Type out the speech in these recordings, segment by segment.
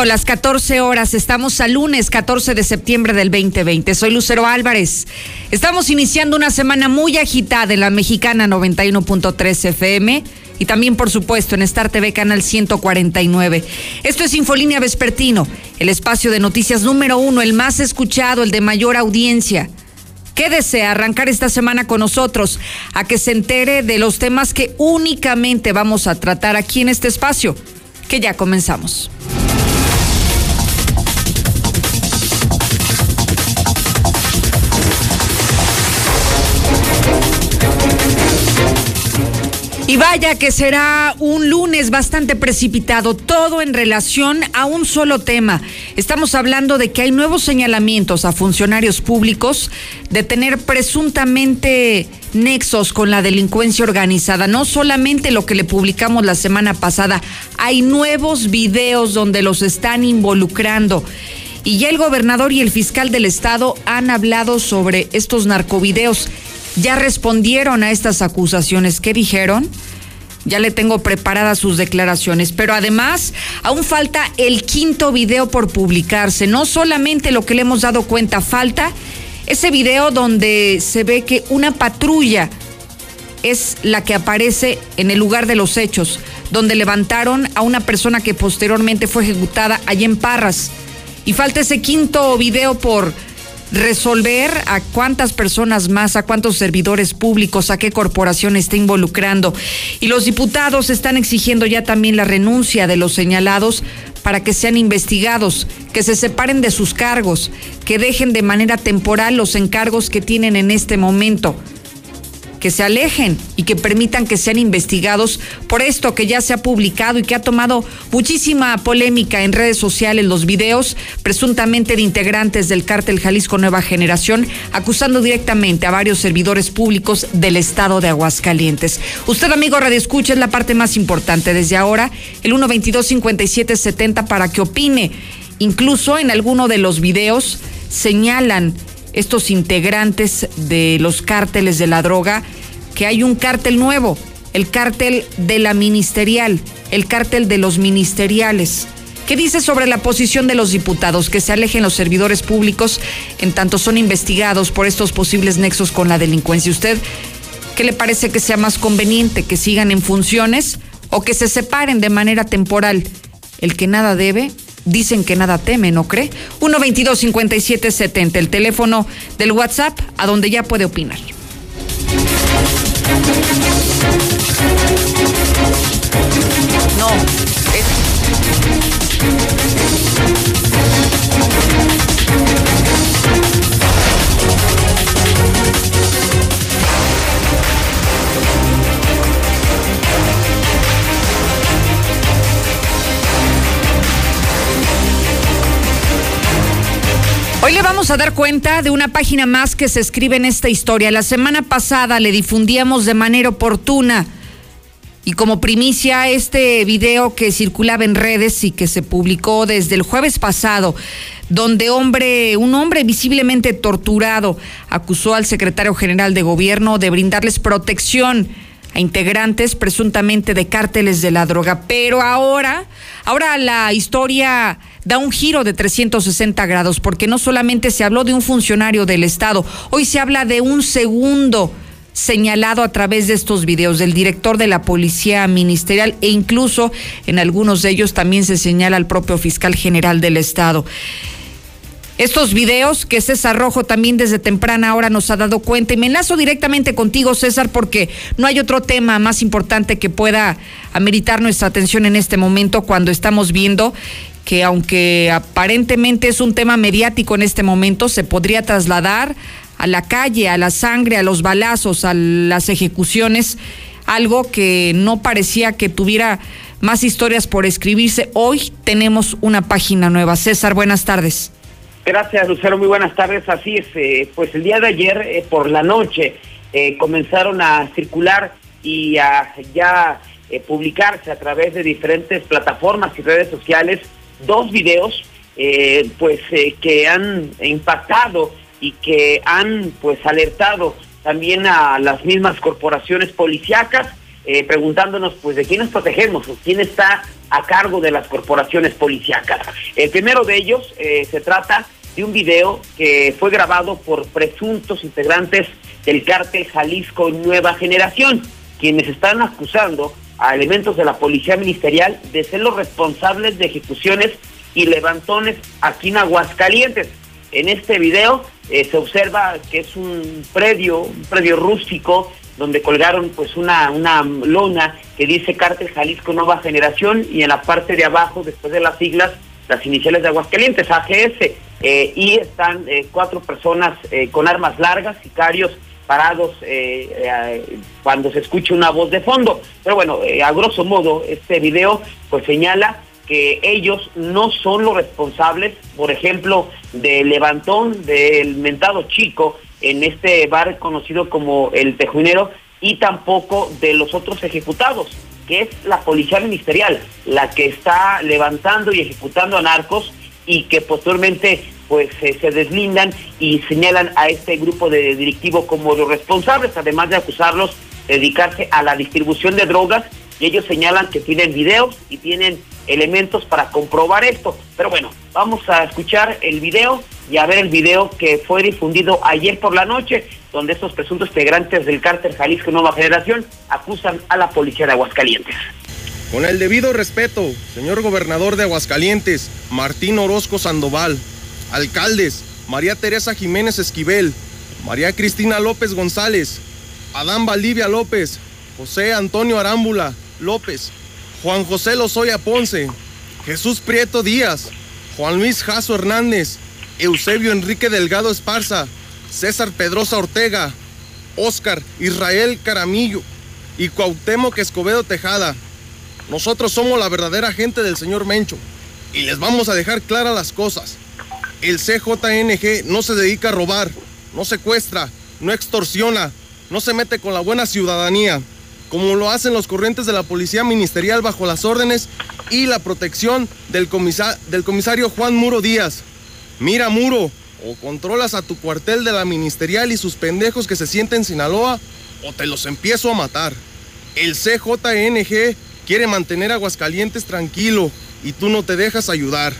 punto, las 14 horas. Estamos al lunes 14 de septiembre del 2020. Soy Lucero Álvarez. Estamos iniciando una semana muy agitada en la mexicana 91.3 FM y también, por supuesto, en Star TV Canal 149. Esto es Infolínea Vespertino, el espacio de noticias número uno, el más escuchado, el de mayor audiencia. Quédese a arrancar esta semana con nosotros, a que se entere de los temas que únicamente vamos a tratar aquí en este espacio, que ya comenzamos. Y vaya que será un lunes bastante precipitado, todo en relación a un solo tema. Estamos hablando de que hay nuevos señalamientos a funcionarios públicos de tener presuntamente nexos con la delincuencia organizada. No solamente lo que le publicamos la semana pasada, hay nuevos videos donde los están involucrando. Y ya el gobernador y el fiscal del estado han hablado sobre estos narcovideos ya respondieron a estas acusaciones. ¿Qué dijeron? Ya le tengo preparadas sus declaraciones, pero además aún falta el quinto video por publicarse. No solamente lo que le hemos dado cuenta, falta ese video donde se ve que una patrulla es la que aparece en el lugar de los hechos, donde levantaron a una persona que posteriormente fue ejecutada allí en Parras. Y falta ese quinto video por resolver a cuántas personas más, a cuántos servidores públicos, a qué corporación está involucrando. Y los diputados están exigiendo ya también la renuncia de los señalados para que sean investigados, que se separen de sus cargos, que dejen de manera temporal los encargos que tienen en este momento que se alejen y que permitan que sean investigados por esto que ya se ha publicado y que ha tomado muchísima polémica en redes sociales, los videos presuntamente de integrantes del cártel Jalisco Nueva Generación acusando directamente a varios servidores públicos del estado de Aguascalientes. Usted, amigo Radio Escucha, es la parte más importante. Desde ahora, el 122-5770 para que opine. Incluso en alguno de los videos señalan estos integrantes de los cárteles de la droga que hay un cártel nuevo, el cártel de la ministerial, el cártel de los ministeriales. ¿Qué dice sobre la posición de los diputados que se alejen los servidores públicos en tanto son investigados por estos posibles nexos con la delincuencia? ¿Usted qué le parece que sea más conveniente que sigan en funciones o que se separen de manera temporal? El que nada debe dicen que nada teme, ¿no cree? 122-5770, el teléfono del WhatsApp, a donde ya puede opinar. No, Hoy le vamos a dar cuenta de una página más que se escribe en esta historia. La semana pasada le difundíamos de manera oportuna y como primicia este video que circulaba en redes y que se publicó desde el jueves pasado, donde hombre, un hombre visiblemente torturado acusó al secretario general de gobierno de brindarles protección a integrantes presuntamente de cárteles de la droga. Pero ahora, ahora la historia da un giro de 360 grados, porque no solamente se habló de un funcionario del Estado, hoy se habla de un segundo señalado a través de estos videos del director de la Policía Ministerial e incluso en algunos de ellos también se señala al propio fiscal general del Estado. Estos videos que César Rojo también desde temprana hora nos ha dado cuenta y me enlazo directamente contigo César porque no hay otro tema más importante que pueda ameritar nuestra atención en este momento cuando estamos viendo que aunque aparentemente es un tema mediático en este momento, se podría trasladar a la calle, a la sangre, a los balazos, a las ejecuciones, algo que no parecía que tuviera más historias por escribirse. Hoy tenemos una página nueva. César, buenas tardes. Gracias, Lucero. Muy buenas tardes. Así es, eh, pues el día de ayer eh, por la noche eh, comenzaron a circular y a ya publicarse a través de diferentes plataformas y redes sociales dos videos, pues que han impactado y que han pues alertado también a las mismas corporaciones policíacas, preguntándonos pues de quién nos protegemos, quién está a cargo de las corporaciones policíacas. El primero de ellos se trata de un video que fue grabado por presuntos integrantes del cártel Jalisco Nueva Generación, quienes están acusando a elementos de la policía ministerial de ser los responsables de ejecuciones y levantones aquí en Aguascalientes. En este video eh, se observa que es un predio, un predio rústico, donde colgaron pues una, una lona que dice Cártel Jalisco Nueva Generación y en la parte de abajo, después de las siglas, las iniciales de Aguascalientes, AGS, eh, y están eh, cuatro personas con armas largas, sicarios parados cuando se escucha una voz de fondo. Pero bueno, a grosso modo, este video pues señala que ellos no son los responsables, por ejemplo, del levantón del mentado chico en este bar conocido como el Tejuinero y tampoco de los otros ejecutados que es la policía ministerial la que está levantando y ejecutando a narcos y que posteriormente pues se deslindan y señalan a este grupo de directivo como los responsables, además de acusarlos de dedicarse a la distribución de drogas y ellos señalan que tienen videos y tienen elementos para comprobar esto. Pero bueno, vamos a escuchar el video y a ver el video que fue difundido ayer por la noche donde estos presuntos integrantes del cártel Jalisco Nueva Generación acusan a la policía de Aguascalientes. Con el debido respeto, señor gobernador de Aguascalientes, Martín Orozco Sandoval, alcaldes, María Teresa Jiménez Esquivel, María Cristina López González, Adán Valdivia López, José Antonio Arámbula López, Juan José Lozoya Ponce, Jesús Prieto Díaz, Juan Luis Jaso Hernández, Eusebio Enrique Delgado Esparza, César Pedrosa Ortega, Óscar Israel Caramillo y Cuauhtémoc Escobedo Tejada. Nosotros somos la verdadera gente del señor Mencho y les vamos a dejar claras las cosas. El CJNG no se dedica a robar, no secuestra, no extorsiona, no se mete con la buena ciudadanía, como lo hacen los corrientes de la Policía Ministerial bajo las órdenes y la protección del, del comisario Juan Muro Díaz. Mira, Muro, o controlas a tu cuartel de la ministerial y sus pendejos que se sienten en Sinaloa, o te los empiezo a matar. El CJNG quiere mantener Aguascalientes tranquilo y tú no te dejas ayudar.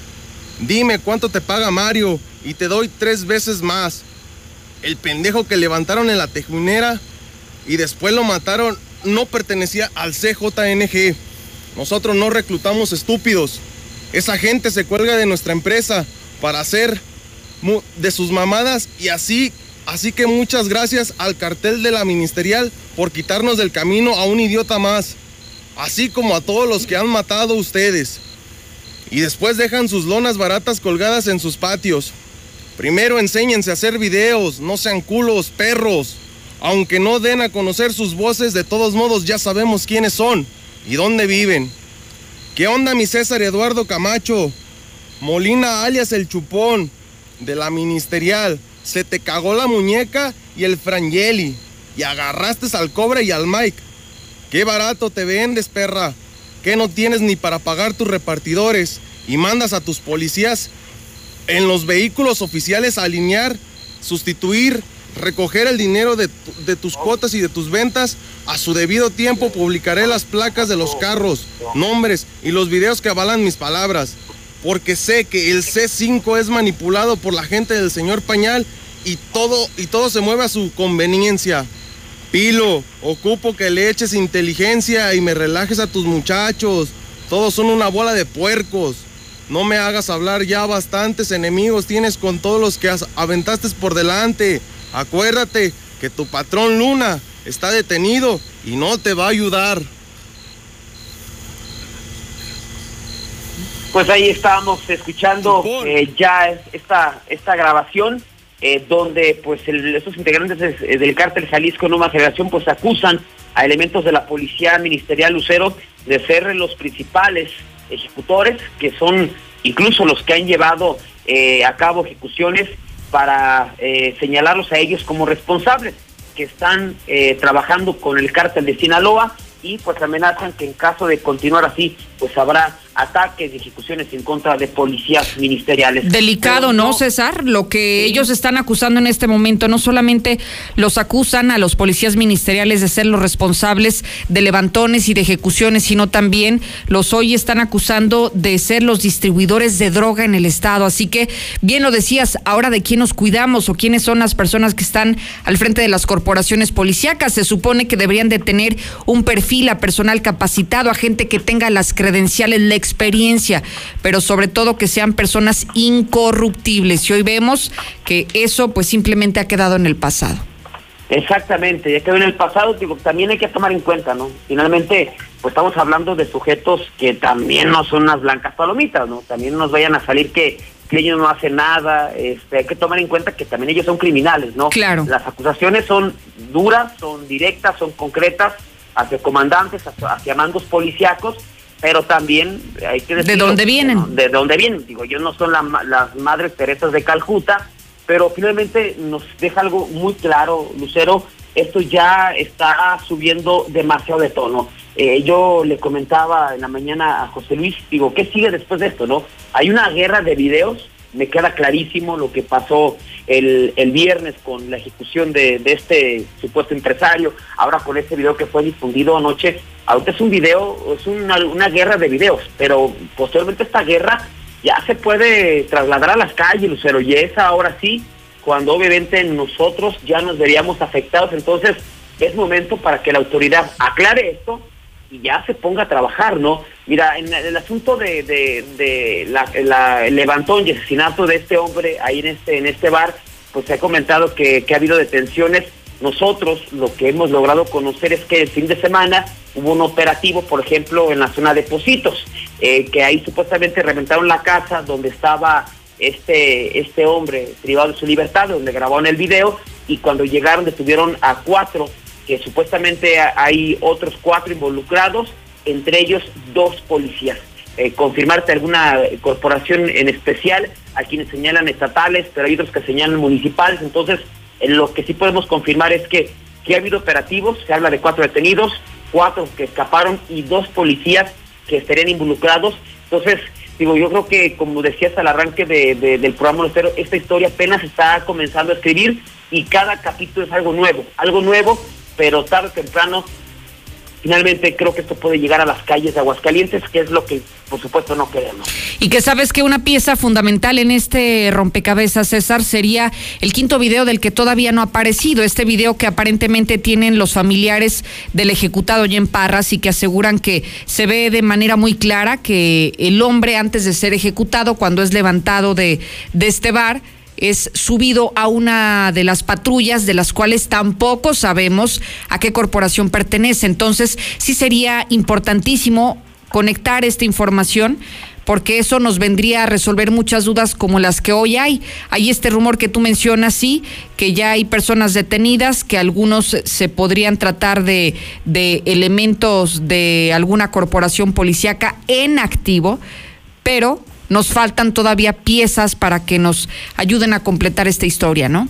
Dime cuánto te paga Mario y te doy tres veces más. El pendejo que levantaron en la tejunera y después lo mataron no pertenecía al CJNG. Nosotros no reclutamos estúpidos. Esa gente se cuelga de nuestra empresa para hacer de sus mamadas y así, así que muchas gracias al cartel de la ministerial por quitarnos del camino a un idiota más, así como a todos los que han matado ustedes. Y después dejan sus lonas baratas colgadas en sus patios. Primero enséñense a hacer videos, no sean culos, perros. Aunque no den a conocer sus voces, de todos modos ya sabemos quiénes son y dónde viven. ¿Qué onda mi César Eduardo Camacho? Molina alias el chupón de la ministerial. Se te cagó la muñeca y el frangeli. Y agarraste al cobre y al Mike. Qué barato te vendes, perra. Que no tienes ni para pagar tus repartidores. Y mandas a tus policías en los vehículos oficiales a alinear, sustituir, recoger el dinero de, de, tus cuotas y de tus ventas. A su debido tiempo publicaré las placas de los carros, nombres y los videos que avalan mis palabras porque sé que el C5 es manipulado por la gente del señor Pañal y todo, y todo se mueve a su conveniencia. Pilo, ocupo que le eches inteligencia y me relajes a tus muchachos. Todos son una bola de puercos. No me hagas hablar ya bastantes enemigos tienes con todos los que aventaste por delante. Acuérdate que tu patrón Luna está detenido y no te va a ayudar. Pues ahí estábamos escuchando eh, ya esta, esta grabación eh, donde pues estos integrantes del cártel Jalisco Nueva Generación pues acusan a elementos de la policía ministerial Lucero de ser los principales ejecutores, que son incluso los que han llevado eh, a cabo ejecuciones para eh, señalarlos a ellos como responsables, que están eh, trabajando con el cártel de Sinaloa y pues amenazan que en caso de continuar así, pues habrá ataques y ejecuciones en contra de policías ministeriales. Delicado, ¿no, César? Lo que ellos están acusando en este momento, no solamente los acusan a los policías ministeriales de ser los responsables de levantones y de ejecuciones, sino también los hoy están acusando de ser los distribuidores de droga en el Estado. Así que, bien lo decías, ahora de quién nos cuidamos o quiénes son las personas que están al frente de las corporaciones policíacas. Se supone que deberían de tener un perfil a personal capacitado, a gente que tenga las credenciales, la experiencia, pero sobre todo que sean personas incorruptibles. Y hoy vemos que eso pues simplemente ha quedado en el pasado. Exactamente, ya quedó en el pasado, digo, también hay que tomar en cuenta, ¿no? Finalmente, pues estamos hablando de sujetos que también no son unas blancas palomitas, ¿no? También nos vayan a salir que, que ellos no hacen nada, este, hay que tomar en cuenta que también ellos son criminales, ¿no? Claro. Las acusaciones son duras, son directas, son concretas hacia comandantes, hacia, hacia mandos policíacos, pero también hay que decir... ¿De dónde vienen? De dónde vienen. Digo, ellos no son la, las madres Teresas de Calcuta, pero finalmente nos deja algo muy claro, Lucero, esto ya está subiendo demasiado de tono. Eh, yo le comentaba en la mañana a José Luis, digo, ¿qué sigue después de esto, no? Hay una guerra de videos, me queda clarísimo lo que pasó el, el viernes con la ejecución de, de este supuesto empresario, ahora con este video que fue difundido anoche, ahorita es un video, es una, una guerra de videos, pero posteriormente esta guerra ya se puede trasladar a las calles, Lucero, y es ahora sí, cuando obviamente nosotros ya nos veríamos afectados, entonces es momento para que la autoridad aclare esto y ya se ponga a trabajar, ¿no? Mira, en el asunto de, la- el levantón y asesinato de este hombre ahí en este, en este bar, pues se ha comentado que, que ha habido detenciones. Nosotros lo que hemos logrado conocer es que el fin de semana hubo un operativo, por ejemplo, en la zona de Positos, eh, que ahí supuestamente reventaron la casa donde estaba este, este hombre privado de su libertad, donde grabaron el video, y cuando llegaron detuvieron a cuatro, que supuestamente ha- hay otros cuatro involucrados, entre ellos dos policías. Eh, confirmarte alguna corporación en especial, a quienes señalan estatales, pero hay otros que señalan municipales, entonces en lo que sí podemos confirmar es que, que ha habido operativos, se habla de cuatro detenidos, cuatro que escaparon y dos policías que estarían involucrados. Entonces, digo, yo creo que, como decías al arranque de- de- del programa Lucero, esta historia apenas está comenzando a escribir y cada capítulo es algo nuevo, algo nuevo, pero tarde o temprano, finalmente creo que esto puede llegar a las calles de Aguascalientes, que es lo que, por supuesto, no queremos. Y que sabes que una pieza fundamental en este rompecabezas, César, sería el quinto video del que todavía no ha aparecido. Este video que aparentemente tienen los familiares del ejecutado en Parras y que aseguran que se ve de manera muy clara que el hombre, antes de ser ejecutado, cuando es levantado de, de este bar, es subido a una de las patrullas de las cuales tampoco sabemos a qué corporación pertenece. Entonces, sí sería importantísimo conectar esta información porque eso nos vendría a resolver muchas dudas como las que hoy hay. Hay este rumor que tú mencionas, sí, que ya hay personas detenidas, que algunos se podrían tratar de, de elementos de alguna corporación policíaca en activo, pero nos faltan todavía piezas para que nos ayuden a completar esta historia, ¿no?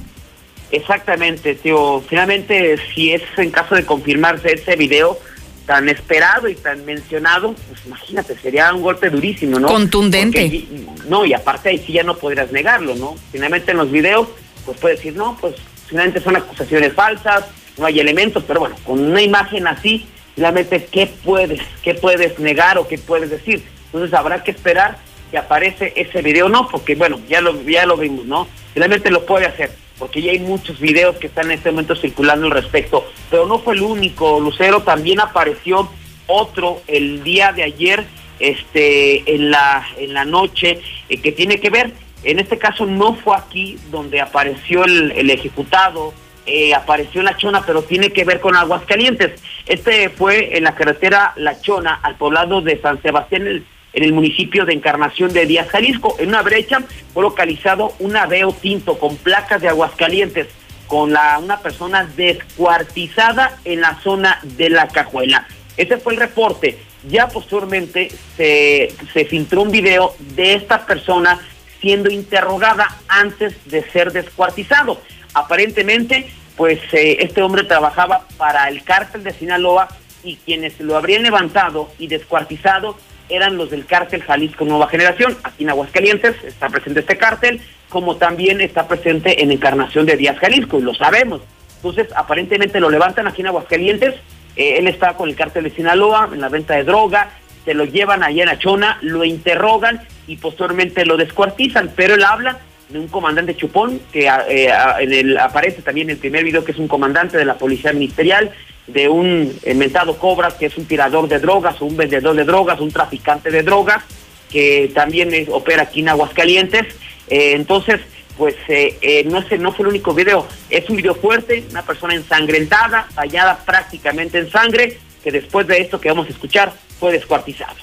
Exactamente, tío. Finalmente, si es en caso de confirmarse ese video tan esperado y tan mencionado, pues imagínate, sería un golpe durísimo, ¿no? Contundente. Porque no, y aparte ahí sí ya no podrías negarlo, ¿no? Finalmente en los videos, pues puedes decir, no, pues finalmente son acusaciones falsas, no hay elementos, pero bueno, con una imagen así, finalmente, ¿qué puedes, qué puedes negar o qué puedes decir? Entonces habrá que esperar que aparece ese video, no, porque bueno, ya lo, ya lo vimos, ¿no? Finalmente lo puede hacer, porque ya hay muchos videos que están en este momento circulando al respecto, pero no fue el único, Lucero, también apareció otro el día de ayer, este, en la, en la noche, eh, que tiene que ver, en este caso no fue aquí donde apareció el, ejecutado, eh, apareció La Chona, pero tiene que ver con Aguascalientes. Este fue en la carretera La Chona, al poblado de San Sebastián, el, en el municipio de Encarnación de Díaz, Jalisco. En una brecha fue localizado un aveo tinto con placas de Aguascalientes, con la, una persona descuartizada en la zona de la cajuela. Ese fue el reporte Ya posteriormente se, filtró un video de esta persona siendo interrogada antes de ser descuartizado. Aparentemente, pues eh, este hombre trabajaba para el cártel de Sinaloa y quienes lo habrían levantado y descuartizado eran los del cártel Jalisco Nueva Generación. Aquí en Aguascalientes está presente este cártel, como también está presente en Encarnación de Díaz Jalisco, y lo sabemos. Entonces, aparentemente lo levantan aquí en Aguascalientes, eh, él está con el cártel de Sinaloa en la venta de droga, se lo llevan allá en Achona, lo interrogan y posteriormente lo descuartizan, pero él habla de un comandante chupón que eh, en el, aparece también en el primer video que es un comandante de la policía ministerial, de un inventado Cobra que es un tirador de drogas o un vendedor de drogas, un traficante de drogas que también opera aquí en Aguascalientes. Eh, entonces, pues eh, eh, no, es, no fue el único video, es un video fuerte, una persona ensangrentada, tallada prácticamente en sangre, que después de esto que vamos a escuchar fue descuartizado.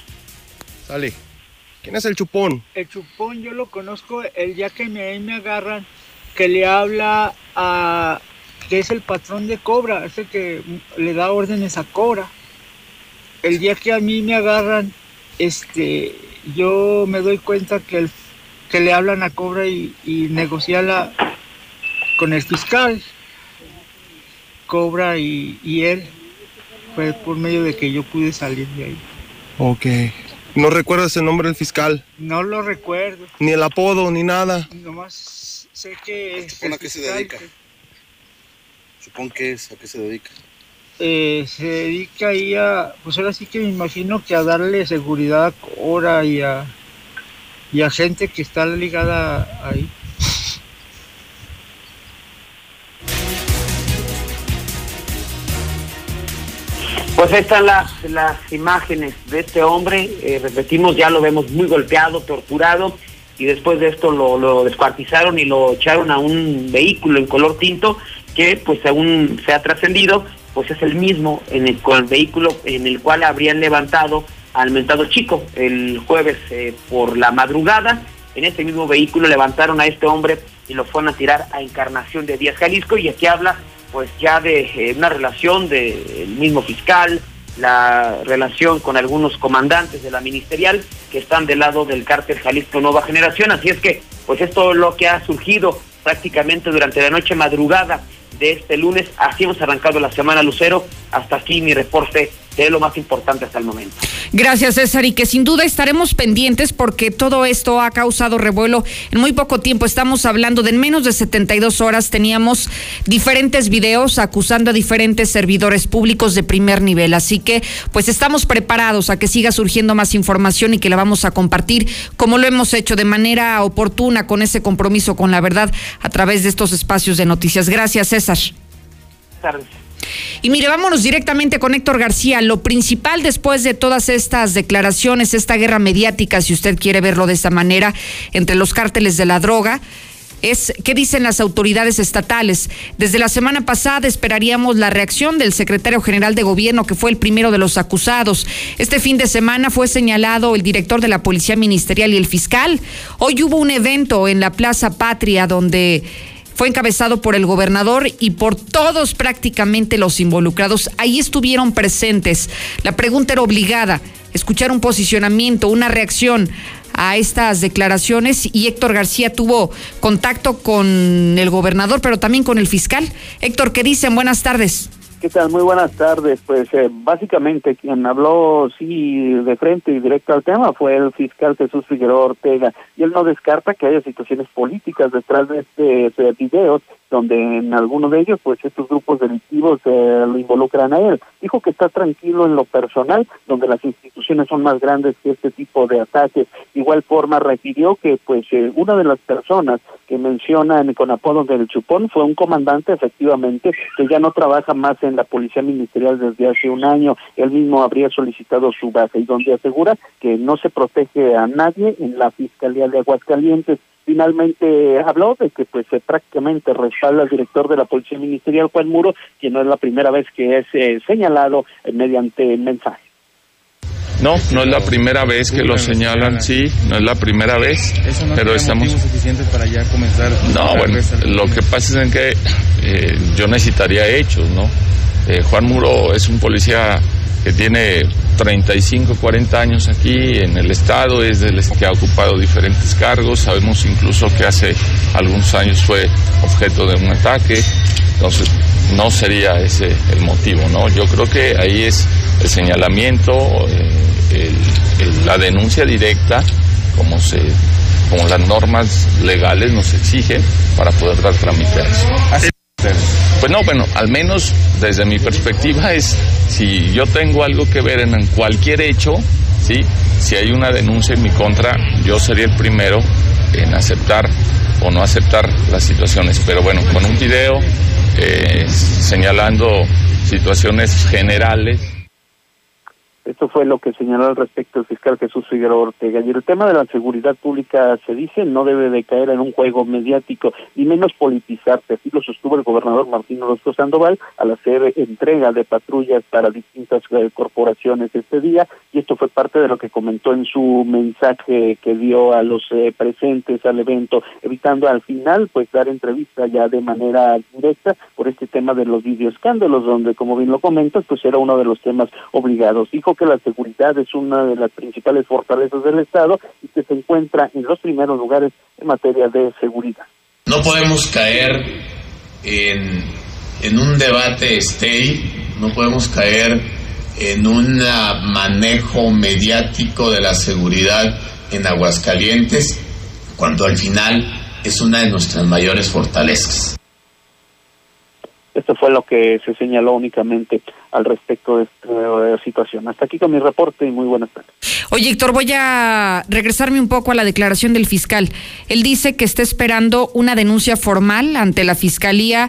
Sale. ¿Quién es el chupón? El chupón yo lo conozco el día que me, me agarran, que le habla a, que es el patrón de Cobra, ese que le da órdenes a Cobra. El día que a mí me agarran, este, yo me doy cuenta que el que le hablan a Cobra y, y la con el fiscal. Cobra y, y, él fue por medio de que yo pude salir de ahí. Ok. ¿No recuerdas el nombre del fiscal? No lo recuerdo. Ni el apodo, ni nada. Nomás sé que... ¿A qué se dedica? Qué es, a qué se dedica. Eh, se dedica ahí a, pues ahora sí que me imagino que a darle seguridad a Cobra y a, y a gente que está ligada ahí. Pues ahí están las, las imágenes de este hombre, eh, repetimos, ya lo vemos muy golpeado, torturado, y después de esto lo, lo, descuartizaron y lo echaron a un vehículo en color tinto que pues según se ha trascendido, pues es el mismo en el, con el vehículo en el cual habrían levantado al mentado chico el jueves eh, por la madrugada. En este mismo vehículo levantaron a este hombre y lo fueron a tirar a Encarnación de Díaz Jalisco y aquí habla pues ya de eh, una relación del mismo fiscal, la relación con algunos comandantes de la ministerial que están del lado del cártel Jalisco Nueva Generación. Así es que pues esto es lo que ha surgido prácticamente durante la noche madrugada de este lunes. Así hemos arrancado la semana Lucero. Hasta aquí mi reporte de lo más importante hasta el momento. Gracias, César, y que sin duda estaremos pendientes porque todo esto ha causado revuelo en muy poco tiempo. Estamos hablando de en menos de 72 horas teníamos diferentes videos acusando a diferentes servidores públicos de primer nivel. Así que, pues estamos preparados a que siga surgiendo más información y que la vamos a compartir como lo hemos hecho de manera oportuna con ese compromiso con la verdad a través de estos espacios de noticias. Gracias, César. Buenas tardes. Y mire, vámonos directamente con Héctor García. Lo principal después de todas estas declaraciones, esta guerra mediática, si usted quiere verlo de esta manera, entre los cárteles de la droga, es qué dicen las autoridades estatales. Desde la semana pasada esperaríamos la reacción del secretario general de gobierno, que fue el primero de los acusados. Este fin de semana fue señalado el director de la Policía Ministerial y el fiscal. Hoy hubo un evento en la Plaza Patria donde fue encabezado por el gobernador y por todos prácticamente los involucrados. Ahí estuvieron presentes. La pregunta era obligada, escuchar un posicionamiento, una reacción a estas declaraciones y Héctor García tuvo contacto con el gobernador, pero también con el fiscal. Héctor, ¿qué dicen? Buenas tardes. ¿Qué tal? Muy buenas tardes. Pues eh, básicamente quien habló sí de frente y directo al tema fue el fiscal Jesús Figueroa Ortega y él no descarta que haya situaciones políticas detrás de este de video donde en alguno de ellos pues estos grupos delictivos eh, lo involucran a él. Dijo que está tranquilo en lo personal, donde las instituciones son más grandes que este tipo de ataques. Igual forma refirió que pues eh, una de las personas que mencionan con apodo del chupón fue un comandante efectivamente que ya no trabaja más en la policía ministerial desde hace un año. Él mismo habría solicitado su baja y donde asegura que no se protege a nadie en la Fiscalía de Aguascalientes finalmente habló de que pues prácticamente respalda al director de la Policía Ministerial, Juan Muro, quien no es la primera vez que es eh, señalado eh, mediante mensaje. No, no es la primera vez que lo señalan, sí, no es la primera vez, pero estamos suficientes para ya comenzar. No, bueno, lo que pasa es que eh, yo necesitaría hechos, ¿no? Juan Muro es un policía que tiene 35, 40 años aquí en el Estado, es del que ha ocupado diferentes cargos, sabemos incluso que hace algunos años fue objeto de un ataque, entonces no sería ese el motivo, ¿no? Yo creo que ahí es el señalamiento, eh, la denuncia directa, como se como las normas legales nos exigen para poder dar trámite a eso. Pues no, bueno, al menos desde mi perspectiva es si yo tengo algo que ver en cualquier hecho, ¿sí? si hay una denuncia en mi contra, yo sería el primero en aceptar o no aceptar las situaciones. Pero bueno, con un video eh, señalando situaciones generales esto fue lo que señaló al respecto el fiscal Jesús Figueroa Ortega. Y el tema de la seguridad pública, se dice, no debe de caer en un juego mediático, ni menos politizarse. Así lo sostuvo el gobernador Martín Orozco Sandoval al hacer entrega de patrullas para distintas eh, corporaciones este día. Y esto fue parte de lo que comentó en su mensaje que dio a los eh, presentes al evento, evitando al final pues dar entrevista ya de manera directa por este tema de los videoescándalos, donde como bien lo comentas, pues era uno de los temas obligados. Dijo que la seguridad es una de las principales fortalezas del Estado y que se encuentra en los primeros lugares en materia de seguridad. No podemos caer en, en un debate estéril, no podemos caer en un manejo mediático de la seguridad en Aguascalientes, cuando al final es una de nuestras mayores fortalezas. Esto fue lo que se señaló únicamente al respecto de esta situación. Hasta aquí con mi reporte y muy buenas tardes. Oye, Héctor, voy a regresarme un poco a la declaración del fiscal. Él dice que está esperando una denuncia formal ante la fiscalía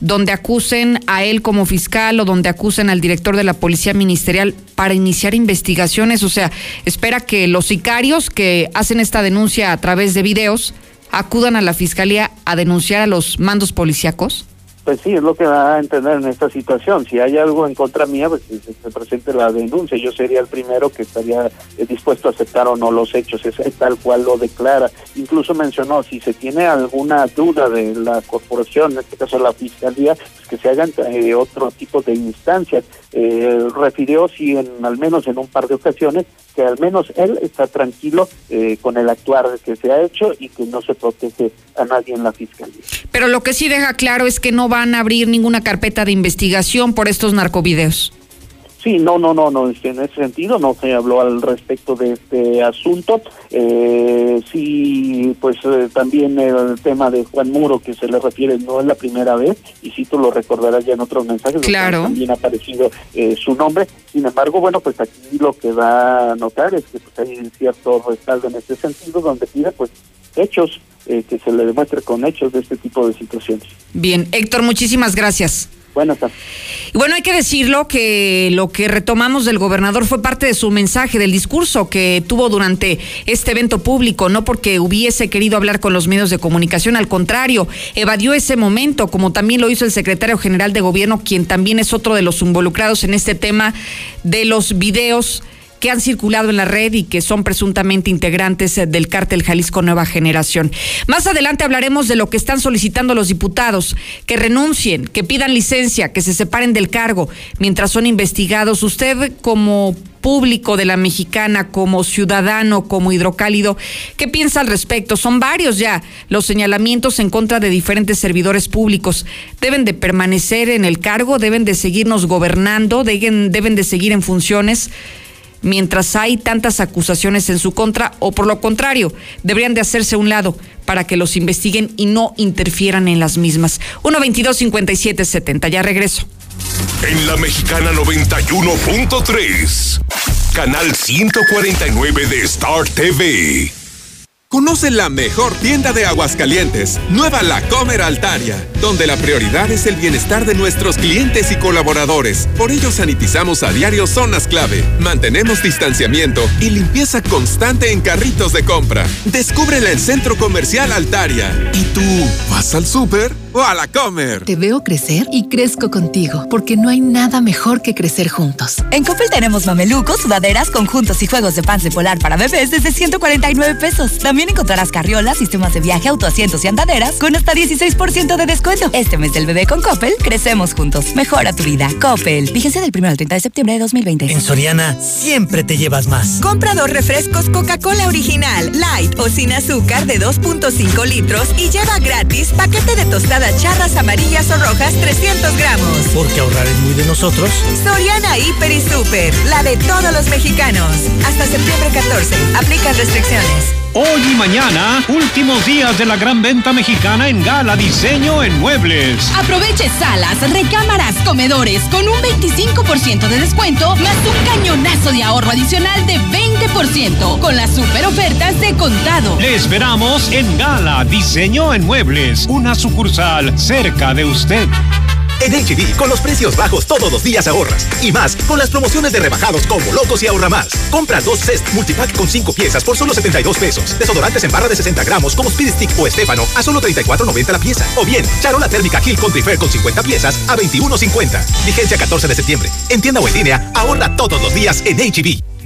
donde acusen a él como fiscal o donde acusen al director de la Policía Ministerial para iniciar investigaciones. O sea, espera que los sicarios que hacen esta denuncia a través de videos acudan a la fiscalía a denunciar a los mandos policíacos. Pues sí, es lo que va a entender en esta situación. Si hay algo en contra mía, pues que se presente la denuncia. Yo sería el primero que estaría eh, dispuesto a aceptar o no los hechos, es tal cual lo declara. Incluso mencionó, si se tiene alguna duda de la corporación, en este caso la fiscalía, pues que se hagan eh, otro tipo de instancias. Eh, refirió, si en al menos en un par de ocasiones, que al menos él está tranquilo eh, con el actuar que se ha hecho y que no se protege a nadie en la fiscalía. Pero lo que sí deja claro es que no van a abrir ninguna carpeta de investigación por estos narcovideos. Sí, no, no, no, no, en ese sentido no se habló al respecto de este asunto. Eh, sí, pues eh, también el tema de Juan Muro que se le refiere no es la primera vez y si tú lo recordarás ya en otros mensajes. Claro. También ha aparecido eh, su nombre. Sin embargo, bueno, pues aquí lo que va a notar es que pues, hay cierto respaldo en este sentido donde pide pues hechos, eh, que se le demuestre con hechos de este tipo de situaciones. Bien, Héctor, muchísimas gracias. Buenas tardes. Y bueno, hay que decirlo que lo que retomamos del gobernador fue parte de su mensaje, del discurso que tuvo durante este evento público, no porque hubiese querido hablar con los medios de comunicación, al contrario, evadió ese momento, como también lo hizo el secretario general de gobierno, quien también es otro de los involucrados en este tema de los videos que han circulado en la red y que son presuntamente integrantes eh, del cártel Jalisco Nueva Generación. Más adelante hablaremos de lo que están solicitando los diputados, que renuncien, que pidan licencia, que se separen del cargo mientras son investigados. Usted como público de la mexicana, como ciudadano, como hidrocálido, ¿qué piensa al respecto? Son varios ya los señalamientos en contra de diferentes servidores públicos. ¿Deben de permanecer en el cargo? ¿Deben de seguirnos gobernando? ¿Deben, deben de seguir en funciones? Mientras hay tantas acusaciones en su contra o por lo contrario, deberían de hacerse a un lado para que los investiguen y no interfieran en las mismas. 1-22-57-70, ya regreso. En la mexicana 91.3, canal 149 de Star TV. Conoce la mejor tienda de Aguascalientes, Nueva La Comer Altaria, donde la prioridad es el bienestar de nuestros clientes y colaboradores. Por ello sanitizamos a diario zonas clave, mantenemos distanciamiento y limpieza constante en carritos de compra. Descúbrela en Centro Comercial Altaria. ¿Y tú vas al súper? o a la Comer. Te veo crecer y crezco contigo, porque no hay nada mejor que crecer juntos. En Coppel tenemos mamelucos, sudaderas, conjuntos y juegos de pants de polar para bebés desde 149 pesos. También encontrarás carriolas, sistemas de viaje, autoasientos y andaderas con hasta 16% de descuento. Este mes del bebé con Coppel, crecemos juntos. Mejora tu vida. Coppel. Vigencia del 1 al 30 de septiembre de 2020. En Soriana, siempre te llevas más. Compra dos refrescos Coca-Cola original, light o sin azúcar de 2.5 litros y lleva gratis paquete de tostadas charras amarillas o rojas 300 gramos. Porque ahorrar es muy de nosotros. Soriana Hiper y Super, la de todos los mexicanos. Hasta septiembre 14. Aplica restricciones. Hoy y mañana, últimos días de la gran venta mexicana en Gala Diseño en Muebles. Aproveche salas, recámaras, comedores con un 25% de descuento más un cañonazo de ahorro adicional de 20% con las super ofertas de contado. Le esperamos en Gala Diseño en Muebles, una sucursal cerca de usted. En HB, con los precios bajos todos los días ahorras. Y más, con las promociones de rebajados como locos y ahorra más. Compra dos Cest Multipack con 5 piezas por solo 72 pesos. Desodorantes en barra de 60 gramos como Speed Stick o Estefano a solo 34.90 la pieza. O bien, charola térmica Hill Country Fair con 50 piezas a 21.50. Vigencia 14 de septiembre. En tienda o en línea, ahorra todos los días en HB.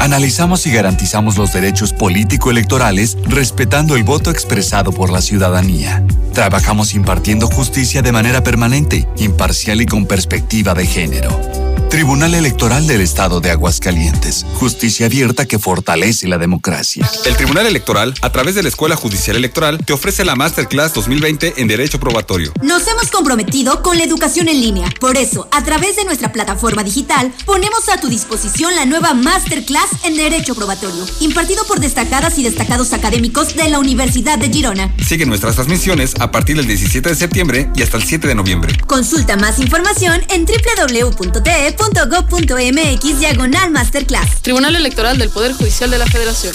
Analizamos y garantizamos los derechos político-electorales respetando el voto expresado por la ciudadanía. Trabajamos impartiendo justicia de manera permanente, imparcial y con perspectiva de género. Tribunal Electoral del Estado de Aguascalientes. Justicia abierta que fortalece la democracia. El Tribunal Electoral, a través de la Escuela Judicial Electoral, te ofrece la Masterclass 2020 en Derecho Probatorio. Nos hemos comprometido con la educación en línea. Por eso, a través de nuestra plataforma digital, ponemos a tu disposición la nueva Masterclass en Derecho Probatorio, impartido por destacadas y destacados académicos de la Universidad de Girona. Sigue nuestras transmisiones a partir del 17 de septiembre y hasta el 7 de noviembre. Consulta más información en www.te .go.mx diagonal masterclass. Tribunal Electoral del Poder Judicial de la Federación.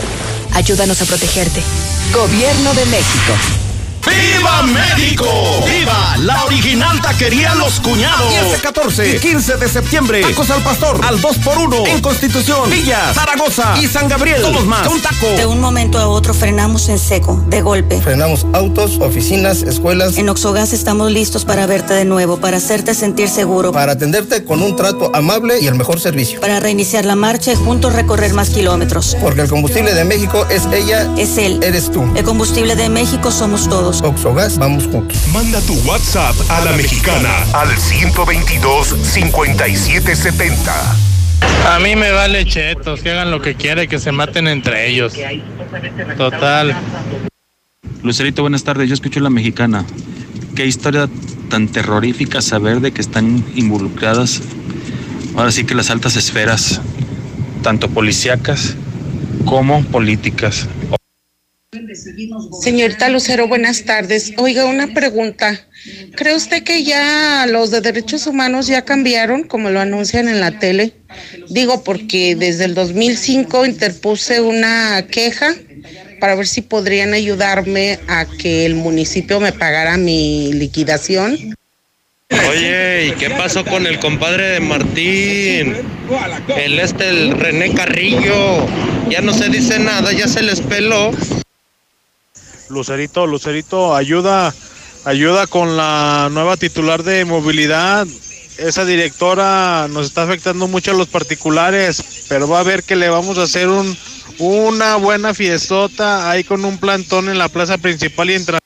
Ayúdanos a protegerte. Gobierno de México. ¡Viva México! ¡Viva la original taquería Los Cuñados! 10, 14 y 15 de septiembre. Tacos al pastor al 2x1 en Constitución, Villa, Zaragoza y San Gabriel. Somos más. Un taco. De un momento a otro frenamos en seco, de golpe. Frenamos autos, oficinas, escuelas. En Oxogas estamos listos para verte de nuevo, para hacerte sentir seguro. Para atenderte con un trato amable y el mejor servicio. Para reiniciar la marcha y juntos recorrer más kilómetros. Porque el combustible de México es ella. Es él. Eres tú. El combustible de México somos todos. Oxogas, vamos juntos. Manda tu WhatsApp a la mexicana al 122-5770. A mí me vale chetos, que hagan lo que quieran y que se maten entre ellos. Total. Lucerito, buenas tardes. Yo escucho la mexicana. Qué historia tan terrorífica saber de que están involucradas, ahora sí que las altas esferas, tanto policíacas como políticas. Señorita Lucero, buenas tardes. Oiga, una pregunta. ¿Cree usted que ya los de derechos humanos ya cambiaron, como lo anuncian en la tele? Digo, porque desde el 2005 interpuse una queja para ver si podrían ayudarme a que el municipio me pagara mi liquidación. Oye, ¿y qué pasó con el compadre de Martín? El este, el René Carrillo. Ya no se dice nada, ya se les peló. Lucerito, Lucerito, ayuda, ayuda con la nueva titular de movilidad. esa directora nos está afectando mucho a los particulares, pero va a ver que le vamos a hacer un, una buena fiestota ahí con un plantón en la plaza principal y entra.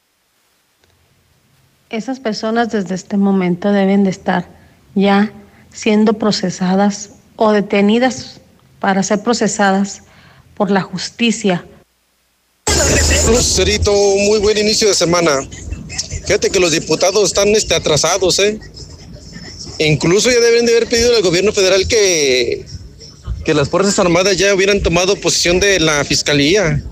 Esas personas desde este momento deben de estar ya siendo procesadas o detenidas para ser procesadas por la justicia. Lucerito, muy buen inicio de semana. Fíjate que los diputados están este, atrasados, ¿eh? Incluso ya deben de haber pedido al gobierno federal que, que las Fuerzas Armadas ya hubieran tomado posición de la fiscalía,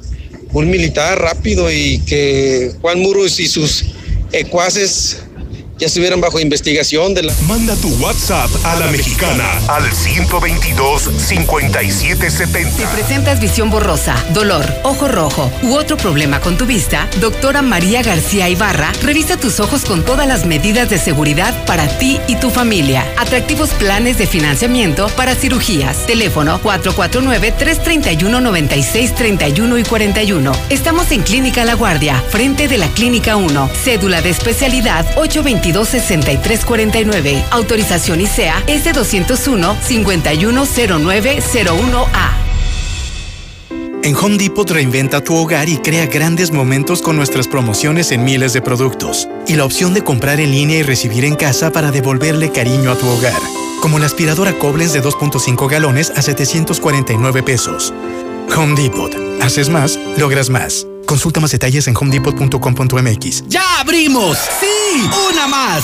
un militar rápido y que Juan Muros y sus ecuaces ya estuvieran bajo investigación de la... Manda tu WhatsApp a la mexicana al 122-5770. Si presentas visión borrosa, dolor, ojo rojo u otro problema con tu vista, doctora María García Ibarra revisa tus ojos con todas las medidas de seguridad para ti y tu familia. Atractivos planes de financiamiento para cirugías. Teléfono 449-331-9631 y 41. Estamos en Clínica La Guardia, frente de la Clínica 1. Cédula de especialidad 822 6349. Autorización ICEA S201-510901A. En Home Depot reinventa tu hogar y crea grandes momentos con nuestras promociones en miles de productos. Y la opción de comprar en línea y recibir en casa para devolverle cariño a tu hogar. Como la aspiradora Koblenz de 2.5 galones a 749 pesos. Home Depot. Haces más, logras más. Consulta más detalles en homedepot.com.mx. ¡Ya abrimos! ¡Sí! ¡Una más!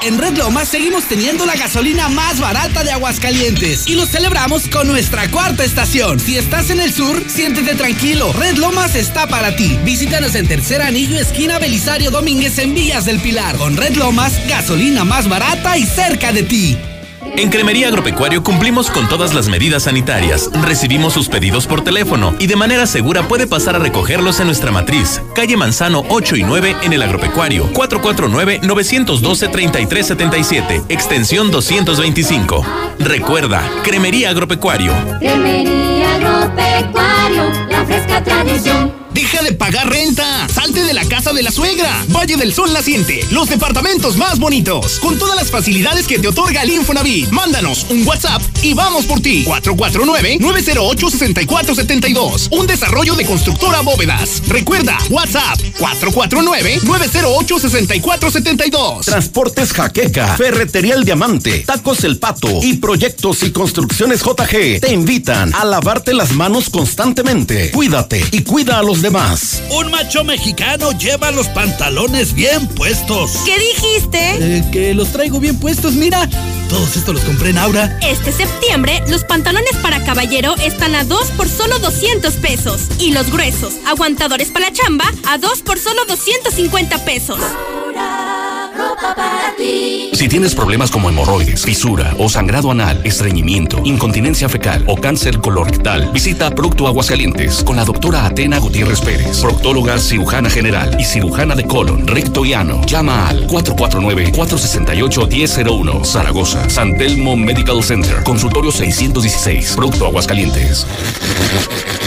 En Red Lomas seguimos teniendo la gasolina más barata de Aguascalientes y lo celebramos con nuestra cuarta estación. Si estás en el sur, siéntete tranquilo. Red Lomas está para ti. Visítanos en Tercer Anillo, esquina Belisario Domínguez en Villas del Pilar. Con Red Lomas, gasolina más barata y cerca de ti. En Cremería Agropecuario cumplimos con todas las medidas sanitarias. Recibimos sus pedidos por teléfono y de manera segura puede pasar a recogerlos en nuestra matriz. Calle Manzano 8 y 9 en el Agropecuario. 449-912-3377. Extensión 225. Recuerda, Cremería Agropecuario. Cremería Agropecuario, la fresca tradición. Deja de pagar renta. Salte de la casa de la suegra. Valle del Sol Naciente. Los departamentos más bonitos. Con todas las facilidades que te otorga el Infonavit. Mándanos un WhatsApp y vamos por ti. 449-908-6472. Un desarrollo de constructora bóvedas. Recuerda, WhatsApp 449-908-6472. Transportes Jaqueca, Ferretería El Diamante, Tacos El Pato y Proyectos y Construcciones JG te invitan a lavarte las manos constantemente. Cuídate y cuida a los demás. Un macho mexicano lleva los pantalones bien puestos. ¿Qué dijiste? Eh, que los traigo bien puestos, mira. Todos estos los compré en Aura. Este septiembre, los pantalones para caballero están a 2 por solo 200 pesos. Y los gruesos, aguantadores para la chamba, a 2 por solo 250 pesos. Si tienes problemas como hemorroides, fisura o sangrado anal, estreñimiento, incontinencia fecal o cáncer colorectal, visita Procto Aguascalientes con la doctora Atena Gutiérrez Pérez, proctóloga cirujana general y cirujana de colon, recto y ano. Llama al 449-468-1001, Zaragoza, San Telmo Medical Center, consultorio 616, Procto Aguascalientes.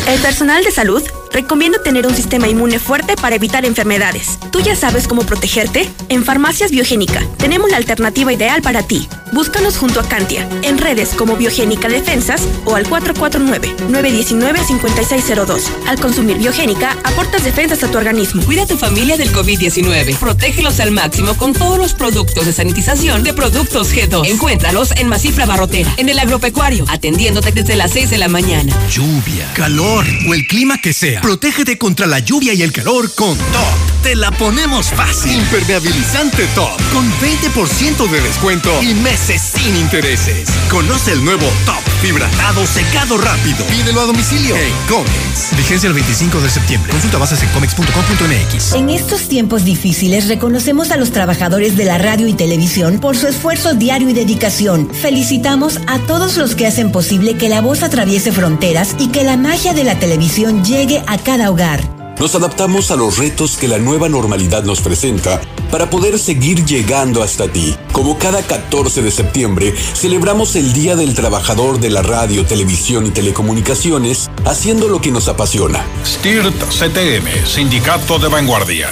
El personal de salud recomienda tener un sistema inmune fuerte para evitar enfermedades. ¿Tú ya sabes cómo protegerte? En Farmacias Biogénica tenemos la alternativa ideal para ti. Búscanos junto a Cantia, en redes como Biogénica Defensas o al 449-919-5602. Al consumir Biogénica, aportas defensas a tu organismo. Cuida a tu familia del COVID-19. Protégelos al máximo con todos los productos de sanitización de Productos G2. Encuéntralos en Masifra Barrotera, en el agropecuario, atendiéndote desde las 6 de la mañana. Lluvia, calor o el clima que sea. Protégete contra la lluvia y el calor con Top. Te la ponemos fácil. Impermeabilizante Top. Con 20% de descuento y meses sin intereses. Conoce el nuevo Top Fibratado Secado Rápido. Pídelo a domicilio en Comex. Vigencia el 25 de septiembre. Consulta bases en comex.com.mx. En estos tiempos difíciles reconocemos a los trabajadores de la radio y televisión por su esfuerzo diario y dedicación. Felicitamos a todos los que hacen posible que la voz atraviese fronteras y que la magia de la televisión llegue a cada hogar. Nos adaptamos a los retos que la nueva normalidad nos presenta para poder seguir llegando hasta ti. Como cada 14 de septiembre, celebramos el Día del Trabajador de la Radio, Televisión y Telecomunicaciones, haciendo lo que nos apasiona. STIRT CTM, Sindicato de Vanguardia.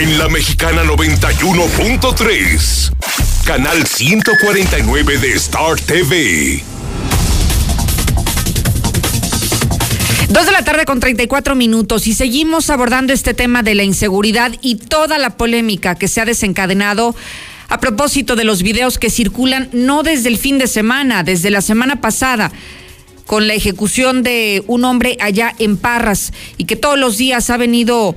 En la Mexicana 91.3. canal 149 de Star TV. Dos de la tarde con 34 minutos y seguimos abordando este tema de la inseguridad y toda la polémica que se ha desencadenado a propósito de los videos que circulan no desde el fin de semana, desde la semana pasada con la ejecución de un hombre allá en Parras y que todos los días ha venido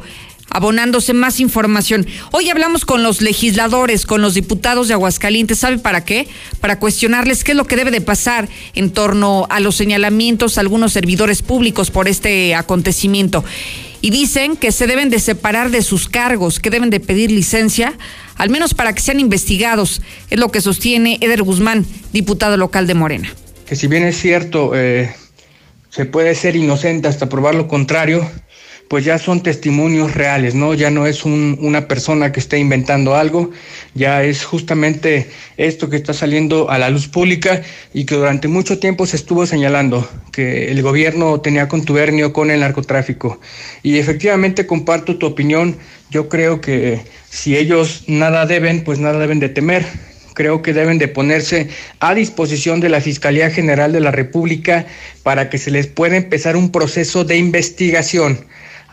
abonándose más información. Hoy hablamos con los legisladores, con los diputados de Aguascalientes, ¿sabe para qué? Para cuestionarles qué es lo que debe de pasar en torno a los señalamientos a algunos servidores públicos por este acontecimiento. Y dicen que se deben de separar de sus cargos, que deben de pedir licencia, al menos para que sean investigados. Es lo que sostiene Eder Guzmán, diputado local de Morena. Que si bien es cierto, eh, se puede ser inocente hasta probar lo contrario, pues ya son testimonios reales, ¿no? Ya no es una persona que esté inventando algo, ya es justamente esto que está saliendo a la luz pública y que durante mucho tiempo se estuvo señalando que el gobierno tenía contubernio con el narcotráfico. Y efectivamente comparto tu opinión, yo creo que si ellos nada deben, pues nada deben de temer creo que deben de ponerse a disposición de la Fiscalía General de la República para que se les pueda empezar un proceso de investigación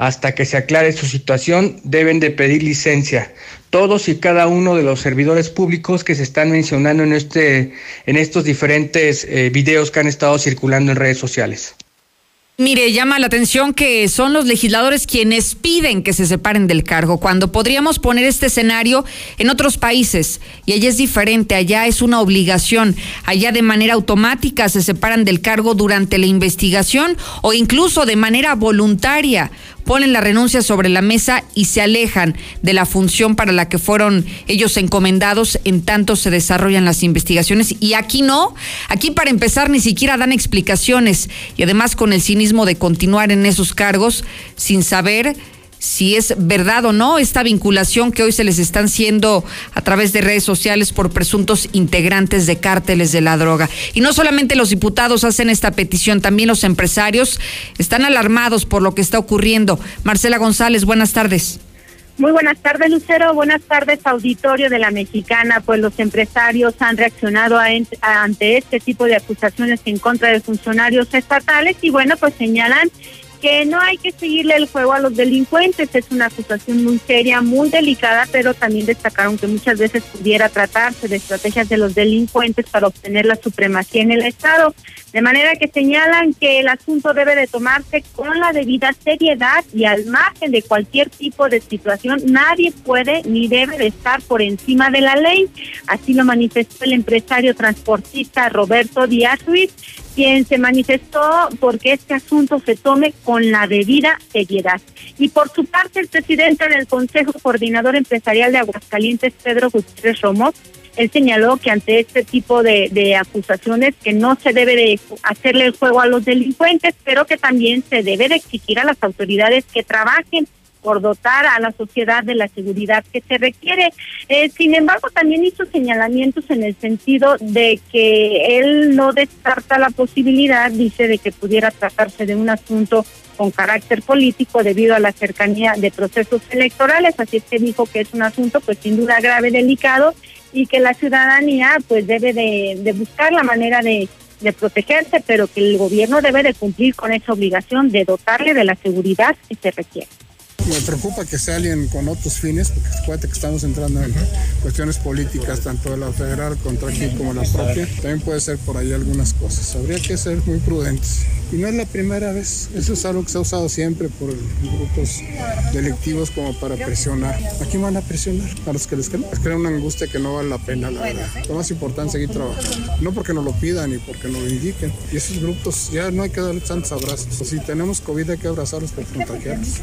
hasta que se aclare su situación, deben de pedir licencia. Todos y cada uno de los servidores públicos que se están mencionando en, este, en estos diferentes eh, videos que han estado circulando en redes sociales. Mire, llama la atención que son los legisladores quienes piden que se separen del cargo, cuando podríamos poner este escenario en otros países. Y allá es diferente, allá es una obligación, allá de manera automática se separan del cargo durante la investigación o incluso de manera voluntaria ponen la renuncia sobre la mesa y se alejan de la función para la que fueron ellos encomendados en tanto se desarrollan las investigaciones. Y aquí no, aquí para empezar ni siquiera dan explicaciones y además con el cinismo de continuar en esos cargos sin saber si es verdad o no esta vinculación que hoy se les están haciendo a través de redes sociales por presuntos integrantes de cárteles de la droga. Y no solamente los diputados hacen esta petición, también los empresarios están alarmados por lo que está ocurriendo. Marcela González, buenas tardes. Muy buenas tardes, Lucero. Buenas tardes, auditorio de la Mexicana. Pues los empresarios han reaccionado ante este tipo de acusaciones en contra de funcionarios estatales y bueno, pues señalan que no hay que seguirle el juego a los delincuentes. Es una situación muy seria, muy delicada, pero también destacaron que muchas veces pudiera tratarse de estrategias de los delincuentes para obtener la supremacía en el Estado. De manera que señalan que el asunto debe de tomarse con la debida seriedad y al margen de cualquier tipo de situación, nadie puede ni debe de estar por encima de la ley. Así lo manifestó el empresario transportista Roberto Díaz Ruiz quien se manifestó porque este asunto se tome con la debida seriedad. Y por su parte, el presidente del Consejo Coordinador Empresarial de Aguascalientes, Pedro Gutiérrez Romo, él señaló que ante este tipo de, de, acusaciones que no se debe de hacerle el juego a los delincuentes, pero que también se debe de exigir a las autoridades que trabajen por dotar a la sociedad de la seguridad que se requiere. Eh, sin embargo, también hizo señalamientos en el sentido de que él no descarta la posibilidad, dice, de que pudiera tratarse de un asunto con carácter político debido a la cercanía de procesos electorales, así es que dijo que es un asunto pues sin duda grave, delicado y que la ciudadanía pues debe de, buscar la manera de protegerse, pero que el gobierno debe de cumplir con esa obligación de dotarle de la seguridad que se requiere. Me preocupa que sea alguien con otros fines, porque acuérdate que estamos entrando en cuestiones políticas, tanto de la federal contra aquí como la propia. También puede ser por ahí algunas cosas. Habría que ser muy prudentes. Y no es la primera vez. Eso es algo que se ha usado siempre por grupos delictivos como para presionar. ¿A quién van a presionar? A los que les creen. Les crea una angustia que no vale la pena, la verdad. Lo más importante es seguir trabajando. No porque nos lo pidan ni porque nos lo indiquen. Y esos grupos ya no hay que darles tantos abrazos. Si tenemos COVID hay que abrazarlos para contagiarlos.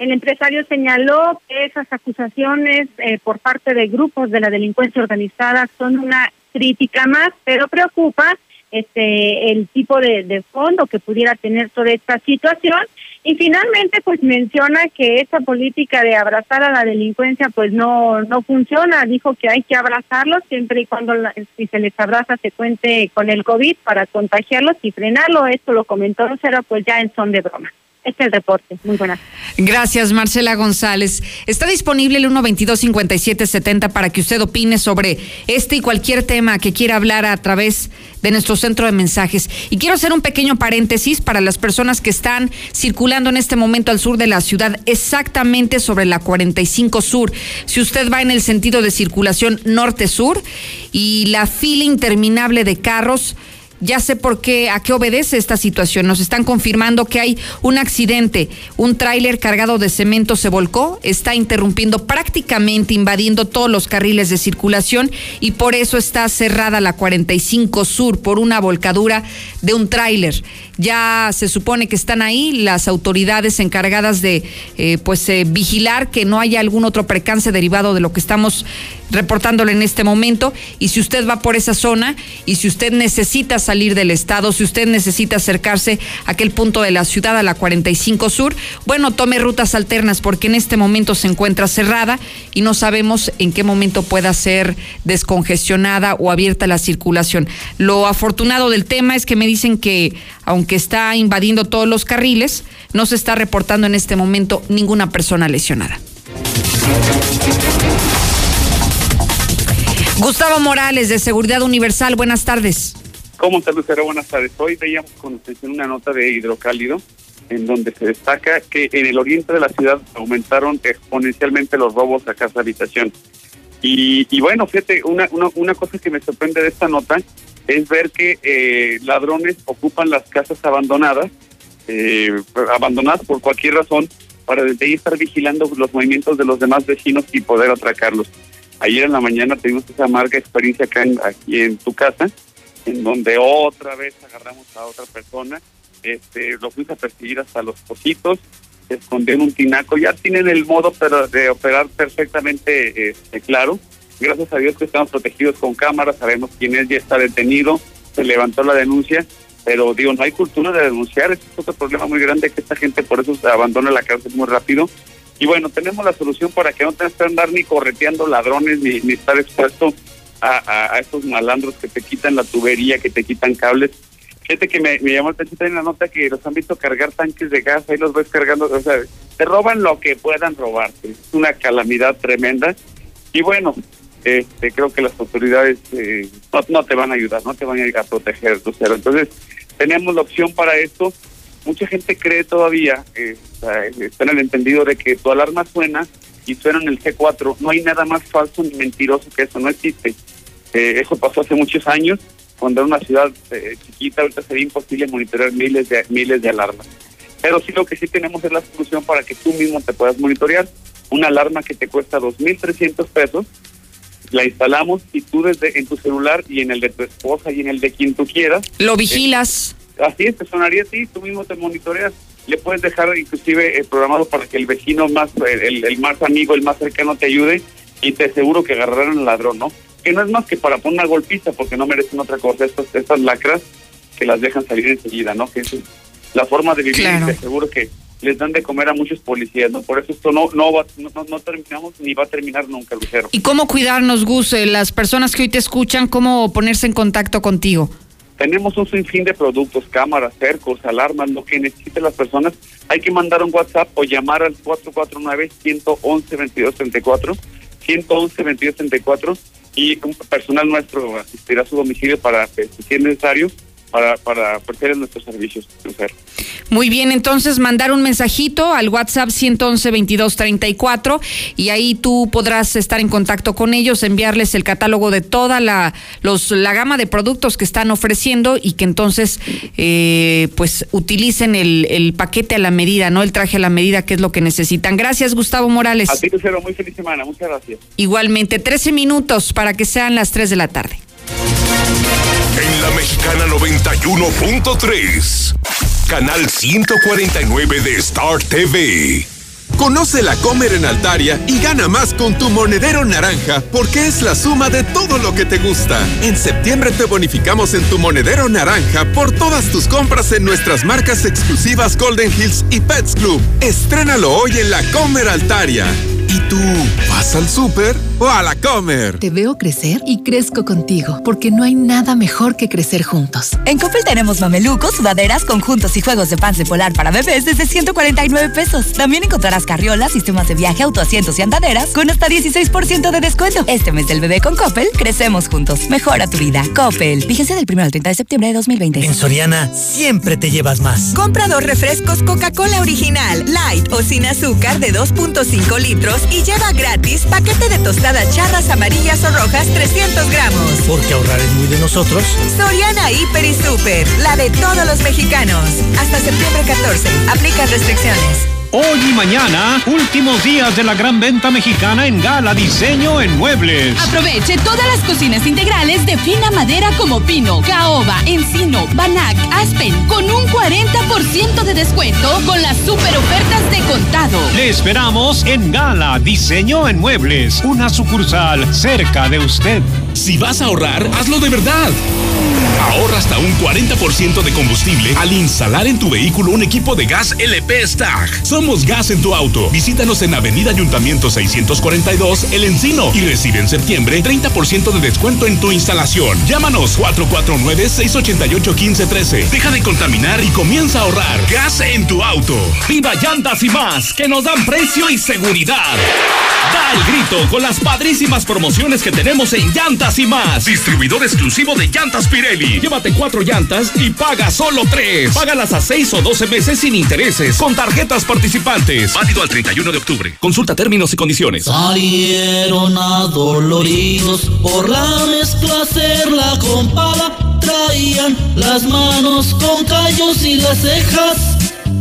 El empresario señaló que esas acusaciones eh, por parte de grupos de la delincuencia organizada son una crítica más, pero preocupa este el tipo de, fondo que pudiera tener sobre esta situación. Y finalmente pues menciona que esa política de abrazar a la delincuencia pues no no funciona. Dijo que hay que abrazarlos siempre y cuando si se les abraza se cuente con el covid para contagiarlos y frenarlo. Esto lo comentó Lucero pues ya en son de broma Este es el reporte. Muy buenas. Gracias, Marcela González. Está disponible el 122-5770 para que usted opine sobre este y cualquier tema que quiera hablar a través de nuestro centro de mensajes. Y quiero hacer un pequeño paréntesis para las personas que están circulando en este momento al sur de la ciudad, exactamente sobre la 45 Sur. Si usted va en el sentido de circulación norte-sur y la fila interminable de carros, ya sé por qué, a qué obedece esta situación. Nos están confirmando que hay un accidente. Un tráiler cargado de cemento se volcó, está interrumpiendo prácticamente, invadiendo todos los carriles de circulación y por eso está cerrada la 45 Sur por una volcadura de un tráiler. Ya se supone que están ahí las autoridades encargadas de eh, pues eh, vigilar que no haya algún otro percance derivado de lo que estamos reportándole en este momento. Y si usted va por esa zona y si usted necesita salir del estado, si usted necesita acercarse a aquel punto de la ciudad, a la 45 Sur, bueno, tome rutas alternas porque en este momento se encuentra cerrada y no sabemos en qué momento pueda ser descongestionada o abierta la circulación. Lo afortunado del tema es que me dicen que aunque está invadiendo todos los carriles, no se está reportando en este momento ninguna persona lesionada. Gustavo Morales, de Seguridad Universal, buenas tardes. ¿Cómo está Lucero? Buenas tardes. Hoy veíamos con atención una nota de hidrocálido en donde se destaca que en el oriente de la ciudad aumentaron exponencialmente los robos a casa habitación. Y, y bueno, fíjate, una, una, una, cosa que me sorprende de esta nota es ver que eh, ladrones ocupan las casas abandonadas, eh, abandonadas por cualquier razón, para desde ahí estar vigilando los movimientos de los demás vecinos y poder atracarlos. Ayer en la mañana tuvimos esa amarga experiencia acá en, aquí en tu casa, en donde otra vez agarramos a otra persona, este, lo fuimos a perseguir hasta los pocitos, se escondió en un tinaco, ya tienen el modo pero de operar perfectamente este, claro. Gracias a Dios que estamos protegidos con cámaras, sabemos quién es, ya está detenido, se levantó la denuncia, pero digo, no hay cultura de denunciar, es otro problema muy grande que esta gente por eso abandona la cárcel muy rápido y bueno, tenemos la solución para que no tengas que andar ni correteando ladrones ni estar expuesto a, a, estos malandros que te quitan la tubería, que te quitan cables. Fíjate que me, llamó la atención en la nota que los han visto cargar tanques de gas, ahí los ves cargando, o sea, te roban lo que puedan robarte. Es una calamidad tremenda. Y bueno, este, creo que las autoridades eh, no, te van a ayudar, no te van a ir a proteger. Entonces, tenemos la opción para esto mucha gente cree todavía, eh, está en el entendido de que tu alarma suena y suena en el C4. No hay nada más falso ni mentiroso que eso, no existe. Eh, eso pasó hace muchos años, cuando era una ciudad eh, chiquita, ahorita sería imposible monitorear miles de miles de alarmas. Pero sí lo que sí tenemos es la solución para que tú mismo te puedas monitorear. Una alarma que te cuesta 2.300 pesos, la instalamos y tú desde en tu celular y en el de tu esposa y en el de quien tú quieras. Lo vigilas. Eh, así es, te sonaría a ti, tú mismo te monitoreas. Le puedes dejar inclusive eh, programado para que el vecino más, el, el, más amigo, el más cercano te ayude y te aseguro que agarrarán al ladrón, ¿no? Que no es más que para poner una golpiza porque no merecen otra cosa. Estas, estas lacras que las dejan salir enseguida, ¿no? Que es la forma de vivir claro. y te aseguro que les dan de comer a muchos policías, ¿no? Por eso esto no no, va, no, no terminamos ni va a terminar nunca, Lucero. ¿Y cómo cuidarnos, Gus? Eh, las personas que hoy te escuchan, ¿cómo ponerse en contacto contigo? Tenemos un sinfín de productos, cámaras, cercos, alarmas, lo que necesiten las personas. Hay que mandar un WhatsApp o llamar al 449-111-2234, 111-2234 y un personal nuestro asistirá a su domicilio para, si es necesario, para, para ofrecer nuestros servicios. Mujer. Muy bien, entonces mandar un mensajito al WhatsApp 111-2234 y ahí tú podrás estar en contacto con ellos, enviarles el catálogo de toda la, los, la gama de productos que están ofreciendo y que entonces eh, pues utilicen el, el, paquete a la medida, ¿no? El traje a la medida, que es lo que necesitan. Gracias, Gustavo Morales. A ti, Lucero, muy feliz semana, muchas gracias. Igualmente, 13 minutos para que sean las 3 de la tarde. Mexicana 91.3, canal 149 de Star TV. Conoce la Comer en Altaria y gana más con tu monedero naranja porque es la suma de todo lo que te gusta. En septiembre te bonificamos en tu monedero naranja por todas tus compras en nuestras marcas exclusivas Golden Hills y Pets Club. Estrénalo hoy en la Comer Altaria. ¿Y tú, ¿Vas al súper o a la comer? Te veo crecer y crezco contigo, porque no hay nada mejor que crecer juntos. En Coppel tenemos mamelucos, sudaderas, conjuntos y juegos de pants polar para bebés desde 149 pesos. También encontrarás carriolas, sistemas de viaje, autoasientos y andaderas con hasta 16% de descuento. Este mes del bebé con Coppel, crecemos juntos. Mejora tu vida. Coppel. Fíjense del 1 al 30 de septiembre de 2020. En Soriana, siempre te llevas más. Compra dos refrescos Coca-Cola original, light o sin azúcar de 2.5 litros y lleva gratis paquete de tostadas charras amarillas o rojas 300 gramos. Porque ahorrar es muy de nosotros. Soriana Hiper y Super, la de todos los mexicanos. Hasta septiembre 14. Aplica restricciones. Hoy y mañana, últimos días de la gran venta mexicana en Gala Diseño en Muebles. Aproveche todas las cocinas integrales de fina madera como pino, caoba, encino, banac, aspen, con un 40% de descuento con las super ofertas de contado. Le esperamos en Gala Diseño en Muebles, una sucursal cerca de usted. Si vas a ahorrar, hazlo de verdad. Ahorra hasta un 40% de combustible al instalar en tu vehículo un equipo de gas LP Stag. Somos gas en tu auto. Visítanos en Avenida Ayuntamiento 642, El Encino y recibe en septiembre 30% de descuento en tu instalación. Llámanos 449-688-1513. Deja de contaminar y comienza a ahorrar. Gas en tu auto. Viva Llantas y más, que nos dan precio y seguridad. Da el grito con las padrísimas promociones que tenemos en Llantas y más. Distribuidor exclusivo de llantas Pirelli. Llévate cuatro llantas y paga solo tres. Págalas a seis o doce meses sin intereses con tarjetas participantes. Válido al 31 de octubre. Consulta términos y condiciones. Salieron adoloridos por la mezcla hacer la compada. Traían las manos con callos y las cejas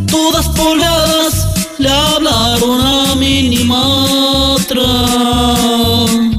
todas polvadas. Le hablaron a Minimatra. y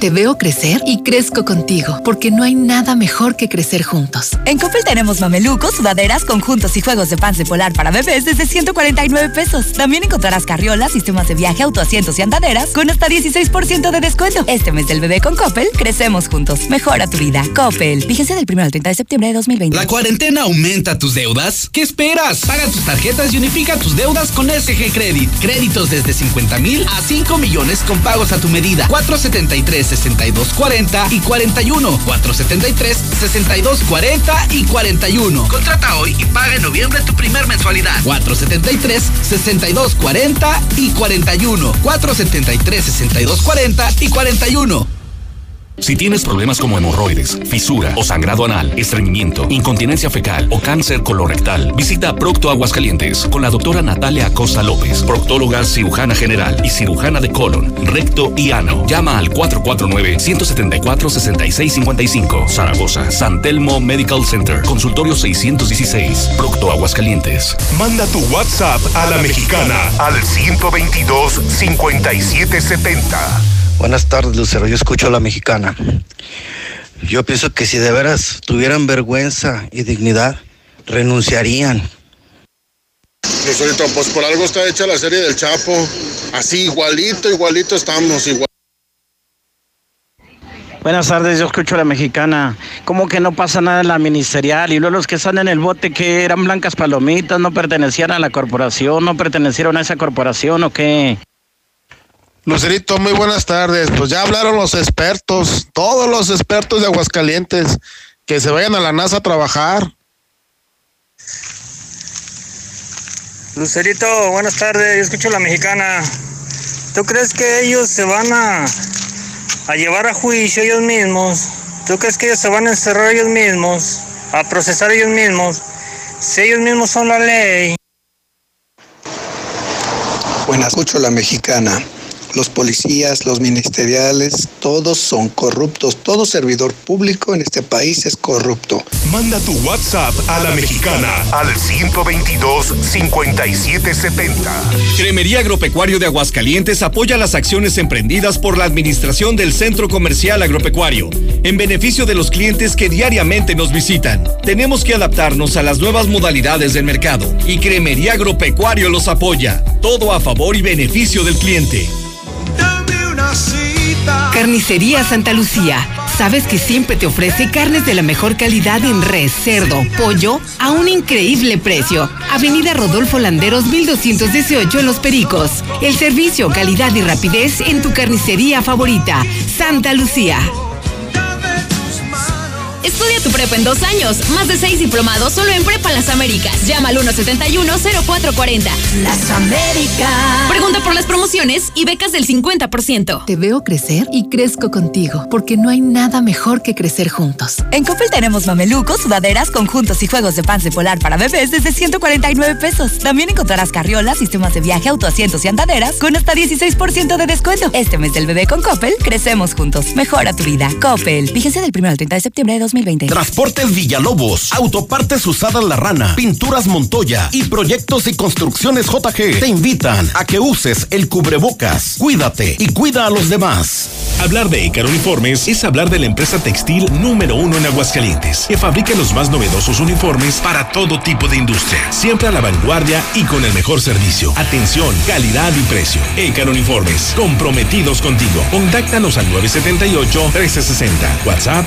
Te veo crecer y crezco contigo, porque no hay nada mejor que crecer juntos. En Coppel tenemos mamelucos, sudaderas, conjuntos y juegos de pants de polar para bebés desde 149 pesos. También encontrarás carriolas, sistemas de viaje, autoasientos y andaderas con hasta 16% de descuento. Este mes del bebé con Coppel, crecemos juntos. Mejora tu vida. Coppel. Fíjense del 1 al 30 de septiembre de 2020. ¿La cuarentena aumenta tus deudas? ¿Qué esperas? Paga tus tarjetas y unifica tus deudas con SG Credit. Créditos desde 50 mil a 5 millones con pagos a tu medida. 473 6240 y 41. 473 6240 y 41. Contrata hoy y paga en noviembre tu primer mensualidad. 473 6240 y 41. 473 6240 y 41. Si tienes problemas como hemorroides, fisura o sangrado anal, estreñimiento, incontinencia fecal o cáncer colorectal, visita Procto Aguascalientes con la doctora Natalia Acosta López, proctóloga cirujana general y cirujana de colon, recto y ano. Llama al 449-174-6655. Zaragoza, San Telmo Medical Center, consultorio 616, Procto Aguascalientes. Manda tu WhatsApp a la mexicana al 122 5770. Buenas tardes, Lucero. Yo escucho a la mexicana. Yo pienso que si de veras tuvieran vergüenza y dignidad, renunciarían. Lucerito, pues por algo está hecha la serie del Chapo. Así, igualito, igualito estamos, igual. Buenas tardes, yo escucho a la mexicana. ¿Cómo que no pasa nada en la ministerial? Y luego los que están en el bote que eran blancas palomitas, no pertenecían a la corporación, no pertenecieron a esa corporación o qué? Lucerito, muy buenas tardes. Pues ya hablaron los expertos, todos los expertos de Aguascalientes, que se vayan a la NASA a trabajar. Lucerito, buenas tardes, yo escucho a la mexicana. ¿Tú crees que ellos se van a, a llevar a juicio ellos mismos? ¿Tú crees que ellos se van a encerrar ellos mismos? ¿A procesar ellos mismos? Si ellos mismos son la ley. Buenas, escucho a la mexicana. Los policías, los ministeriales, todos son corruptos. Todo servidor público en este país es corrupto. Manda tu WhatsApp a la mexicana al 122-5770. Cremería Agropecuario de Aguascalientes apoya las acciones emprendidas por la administración del Centro Comercial Agropecuario en beneficio de los clientes que diariamente nos visitan. Tenemos que adaptarnos a las nuevas modalidades del mercado y Cremería Agropecuario los apoya. Todo a favor y beneficio del cliente. Carnicería Santa Lucía. Sabes que siempre te ofrece carnes de la mejor calidad en res, cerdo, pollo a un increíble precio. Avenida Rodolfo Landeros 1218 en Los Pericos. El servicio, calidad y rapidez en tu carnicería favorita. Santa Lucía. Estudia tu prepa en dos años. Más de seis diplomados solo en Prepa Las Américas. Llama al 171-0440. Las Américas. Pregunta por las promociones y becas del 50%. Te veo crecer y crezco contigo, porque no hay nada mejor que crecer juntos. En Coppel tenemos mamelucos, sudaderas, conjuntos y juegos de pan polar para bebés desde 149 pesos. También encontrarás carriolas, sistemas de viaje, autoasientos y andaderas con hasta 16% de descuento. Este mes del bebé con Coppel, crecemos juntos. Mejora tu vida. Coppel. Fíjense del 1 al 30 de septiembre de 2020. Transportes Villalobos, Autopartes Usadas La Rana, Pinturas Montoya y Proyectos y Construcciones JG te invitan a que uses el cubrebocas. Cuídate y cuida a los demás. Hablar de Icar Uniformes es hablar de la empresa textil número uno en Aguascalientes, que fabrica los más novedosos uniformes para todo tipo de industria, siempre a la vanguardia y con el mejor servicio, atención, calidad y precio. Icar Uniformes, comprometidos contigo. Contáctanos al 978-1360, WhatsApp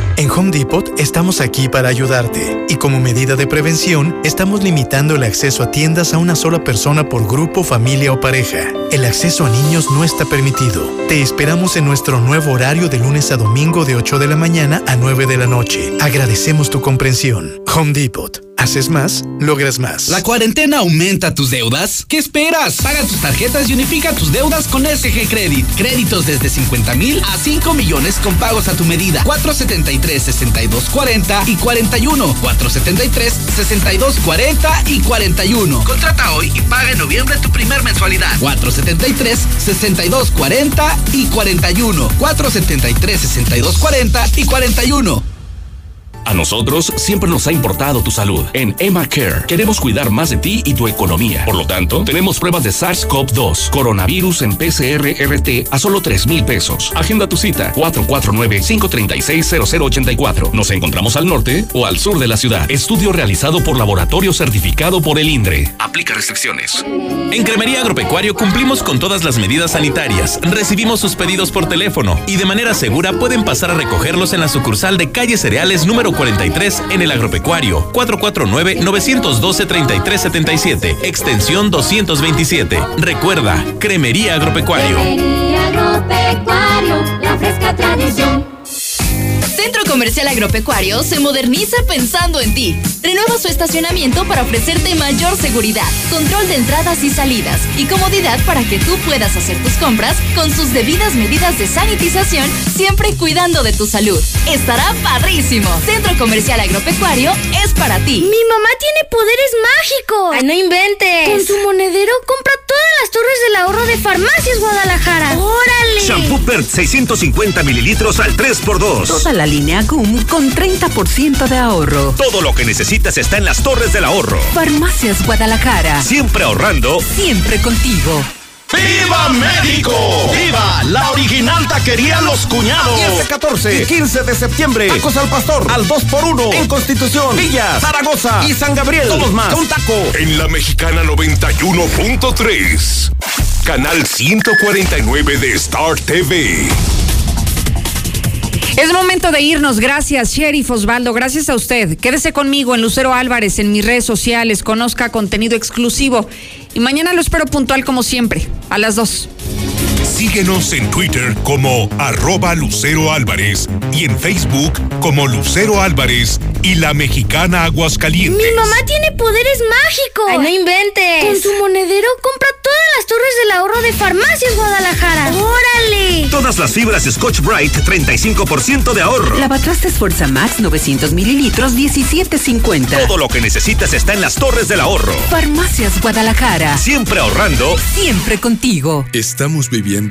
En Home Depot estamos aquí para ayudarte y como medida de prevención estamos limitando el acceso a tiendas a una sola persona por grupo, familia o pareja. El acceso a niños no está permitido. Te esperamos en nuestro nuevo horario de lunes a domingo de 8 de la mañana a 9 de la noche. Agradecemos tu comprensión. Home Depot. Haces más, logras más. ¿La cuarentena aumenta tus deudas? ¿Qué esperas? Paga tus tarjetas y unifica tus deudas con SG Credit. Créditos desde 50 mil a 5 millones con pagos a tu medida. 473-6240 y 41. 473-6240 y 41. Contrata hoy y paga en noviembre tu primer mensualidad. 473-6240 y 41. 473-6240 y 41. A nosotros siempre nos ha importado tu salud. En Emma Care queremos cuidar más de ti y tu economía. Por lo tanto, tenemos pruebas de SARS-CoV-2, coronavirus en PCR-RT a solo 3 mil pesos. Agenda tu cita 449-536-0084. Nos encontramos al norte o al sur de la ciudad. Estudio realizado por laboratorio certificado por el INDRE. Aplica restricciones. En Cremería Agropecuario cumplimos con todas las medidas sanitarias. Recibimos sus pedidos por teléfono y de manera segura pueden pasar a recogerlos en la sucursal de calle Cereales número 43 en el Agropecuario. 449-912-3377. Extensión 227. Recuerda, Cremería Agropecuario. Cremería Agropecuario, la fresca tradición. Centro Comercial Agropecuario se moderniza pensando en ti. Renueva su estacionamiento para ofrecerte mayor seguridad, control de entradas y salidas y comodidad para que tú puedas hacer tus compras con sus debidas medidas de sanitización, siempre cuidando de tu salud. Estará padrísimo. Centro Comercial Agropecuario es para ti. Mi mamá tiene poderes mágicos. Ay, no inventes. Con su monedero compra todas las torres del ahorro de Farmacias Guadalajara. ¡Órale! Shampoo Pert 650 mililitros al 3x2. Toda la línea GUM con 30% de ahorro. Todo lo que necesitas está en las torres del ahorro. Farmacias Guadalajara. Siempre ahorrando. Siempre contigo. ¡Viva México! ¡Viva la original taquería Los Cuñados! 15, 14 y 15 de septiembre. Tacos al pastor al 2x1 en Constitución, Villas, Zaragoza y San Gabriel. Todos más. Un taco. En la mexicana 91.3. Canal 149 de Star TV. Es momento de irnos. Gracias, Sheriff Osvaldo. Gracias a usted. Quédese conmigo en Lucero Álvarez en mis redes sociales. Conozca contenido exclusivo. Y mañana lo espero puntual como siempre, a las 2. Síguenos en Twitter como arroba Lucero Álvarez y en Facebook como Lucero Álvarez y la mexicana Aguascalientes. Mi mamá tiene poderes mágicos. Ay, no inventes. Con su monedero compra todas las torres del ahorro de Farmacias Guadalajara. ¡Órale! Todas las fibras Scotch Bright, 35% de ahorro. Lavatrastes Forza Max 900 mililitros, 17.50. Todo lo que necesitas está en las torres del ahorro. Farmacias Guadalajara. Siempre ahorrando. Siempre contigo. Estamos viviendo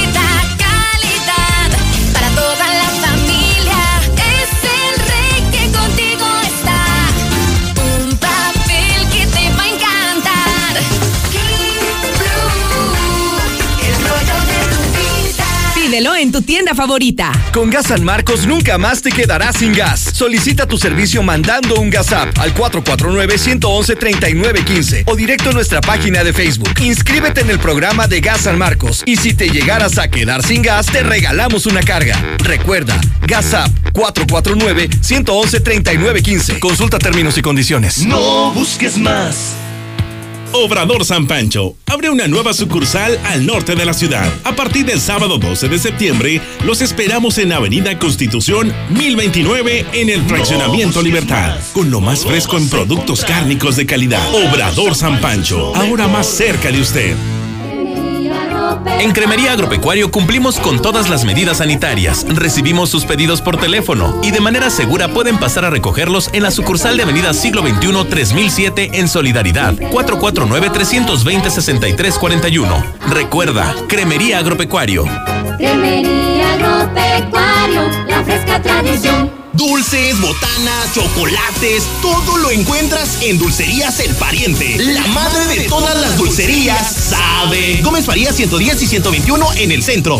En tu tienda favorita. Con Gas San Marcos nunca más te quedarás sin gas. Solicita tu servicio mandando un gas app al 449-111-3915 o directo a nuestra página de Facebook. Inscríbete en el programa de Gas San Marcos y si te llegaras a quedar sin gas, te regalamos una carga. Recuerda, Gas App 449-111-3915. Consulta términos y condiciones. No busques más. Obrador San Pancho abre una nueva sucursal al norte de la ciudad. A partir del sábado 12 de septiembre, los esperamos en Avenida Constitución 1029 en el Fraccionamiento Libertad, con lo más fresco en productos cárnicos de calidad. Obrador San Pancho, ahora más cerca de usted. En Cremería Agropecuario cumplimos con todas las medidas sanitarias. Recibimos sus pedidos por teléfono y de manera segura pueden pasar a recogerlos en la sucursal de Avenida Siglo XXI 3007 en Solidaridad 449-320-6341. Recuerda, Cremería Agropecuario. Cremería Agropecuario, la fresca tradición. Dulces, botanas, chocolates, todo lo encuentras en Dulcerías El Pariente. La madre de todas las dulcerías sabe. Gómez Faría 110 y 121 en el centro.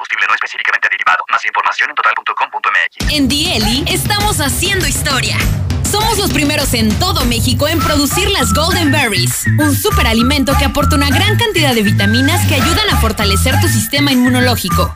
no específicamente derivado. Más información en total.com.mx. En Dieli estamos haciendo historia. Somos los primeros en todo México en producir las Golden Berries, un superalimento que aporta una gran cantidad de vitaminas que ayudan a fortalecer tu sistema inmunológico.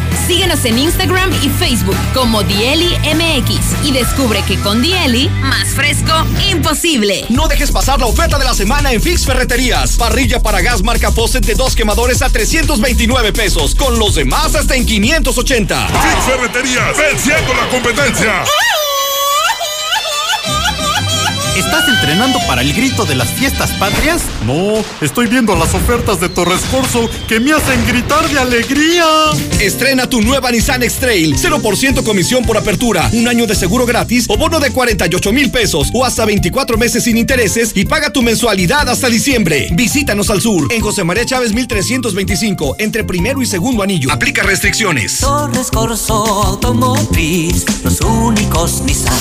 Síguenos en Instagram y Facebook como Dieli MX y descubre que con Dieli, más fresco, imposible. No dejes pasar la oferta de la semana en Fix Ferreterías. Parrilla para gas marca Fawcett de dos quemadores a 329 pesos, con los demás hasta en 580. Fix Ferreterías, venciendo la competencia. ¿Estás entrenando para el grito de las fiestas patrias? No, estoy viendo las ofertas de Torres Corso que me hacen gritar de alegría. Estrena tu nueva Nissan X-Trail. 0% comisión por apertura, un año de seguro gratis o bono de 48 mil pesos o hasta 24 meses sin intereses y paga tu mensualidad hasta diciembre. Visítanos al sur, en José María Chávez 1325, entre primero y segundo anillo. Aplica restricciones. Torres Corso Automotriz, los únicos Nissan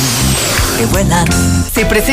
que vuelan. Si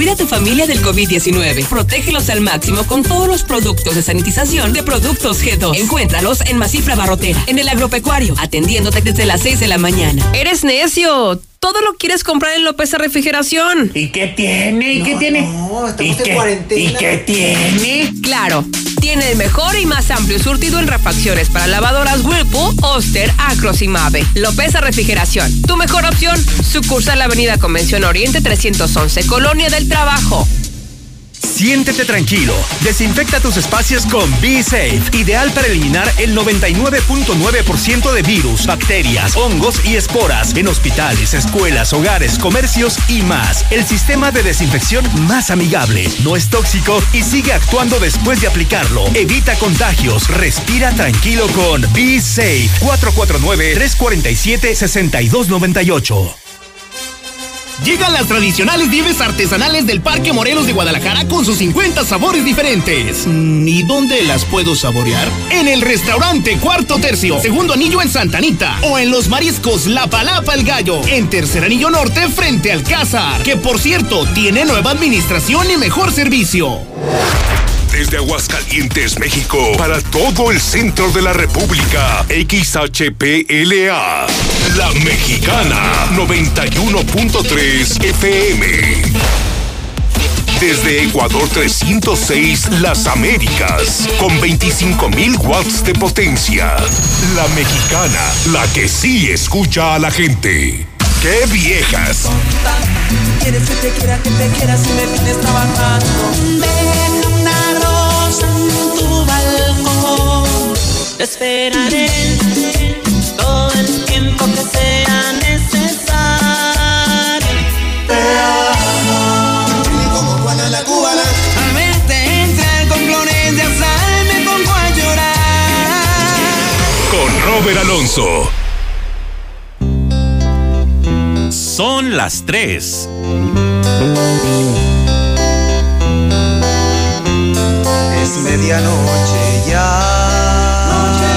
Cuida a tu familia del COVID-19. Protégelos al máximo con todos los productos de sanitización de Productos G2. Encuéntralos en Masifra Barrotera, en el agropecuario, atendiéndote desde las 6 de la mañana. ¡Eres necio! Todo lo quieres comprar en López Refrigeración. ¿Y qué tiene? ¿Y qué tiene? No, ¿Y qué, ¿Y qué tiene? Claro, tiene el mejor y más amplio surtido en refacciones para lavadoras Whirlpool, Oster, Acros y Mave. López Refrigeración, tu mejor opción. Sucursal la Avenida Convención Oriente 311, Colonia del Trabajo. Siéntete tranquilo. Desinfecta tus espacios con Be Safe, ideal para eliminar el 99.9% de virus, bacterias, hongos y esporas en hospitales, escuelas, hogares, comercios y más. El sistema de desinfección más amigable, no es tóxico y sigue actuando después de aplicarlo. Evita contagios, respira tranquilo con Be Safe 449 347 6298. Llegan las tradicionales nieves artesanales del Parque Morelos de Guadalajara con sus 50 sabores diferentes. Mm, ¿Y dónde las puedo saborear? En el restaurante Cuarto Tercio, segundo anillo en Santanita. O en los mariscos La Palapa el Gallo, en tercer anillo norte frente al Cázar. Que por cierto, tiene nueva administración y mejor servicio. Desde Aguascalientes, México, para todo el centro de la República, XHPLA, La Mexicana, 91.3 FM. Desde Ecuador 306, Las Américas, con 25.000 watts de potencia. La Mexicana, la que sí escucha a la gente. ¡Qué viejas! Quieres que te quiera, que te quiera si me tienes trabajando. Deja una rosa en tu balcón. Esperaré Robert Alonso. Son las 3. Es medianoche ya.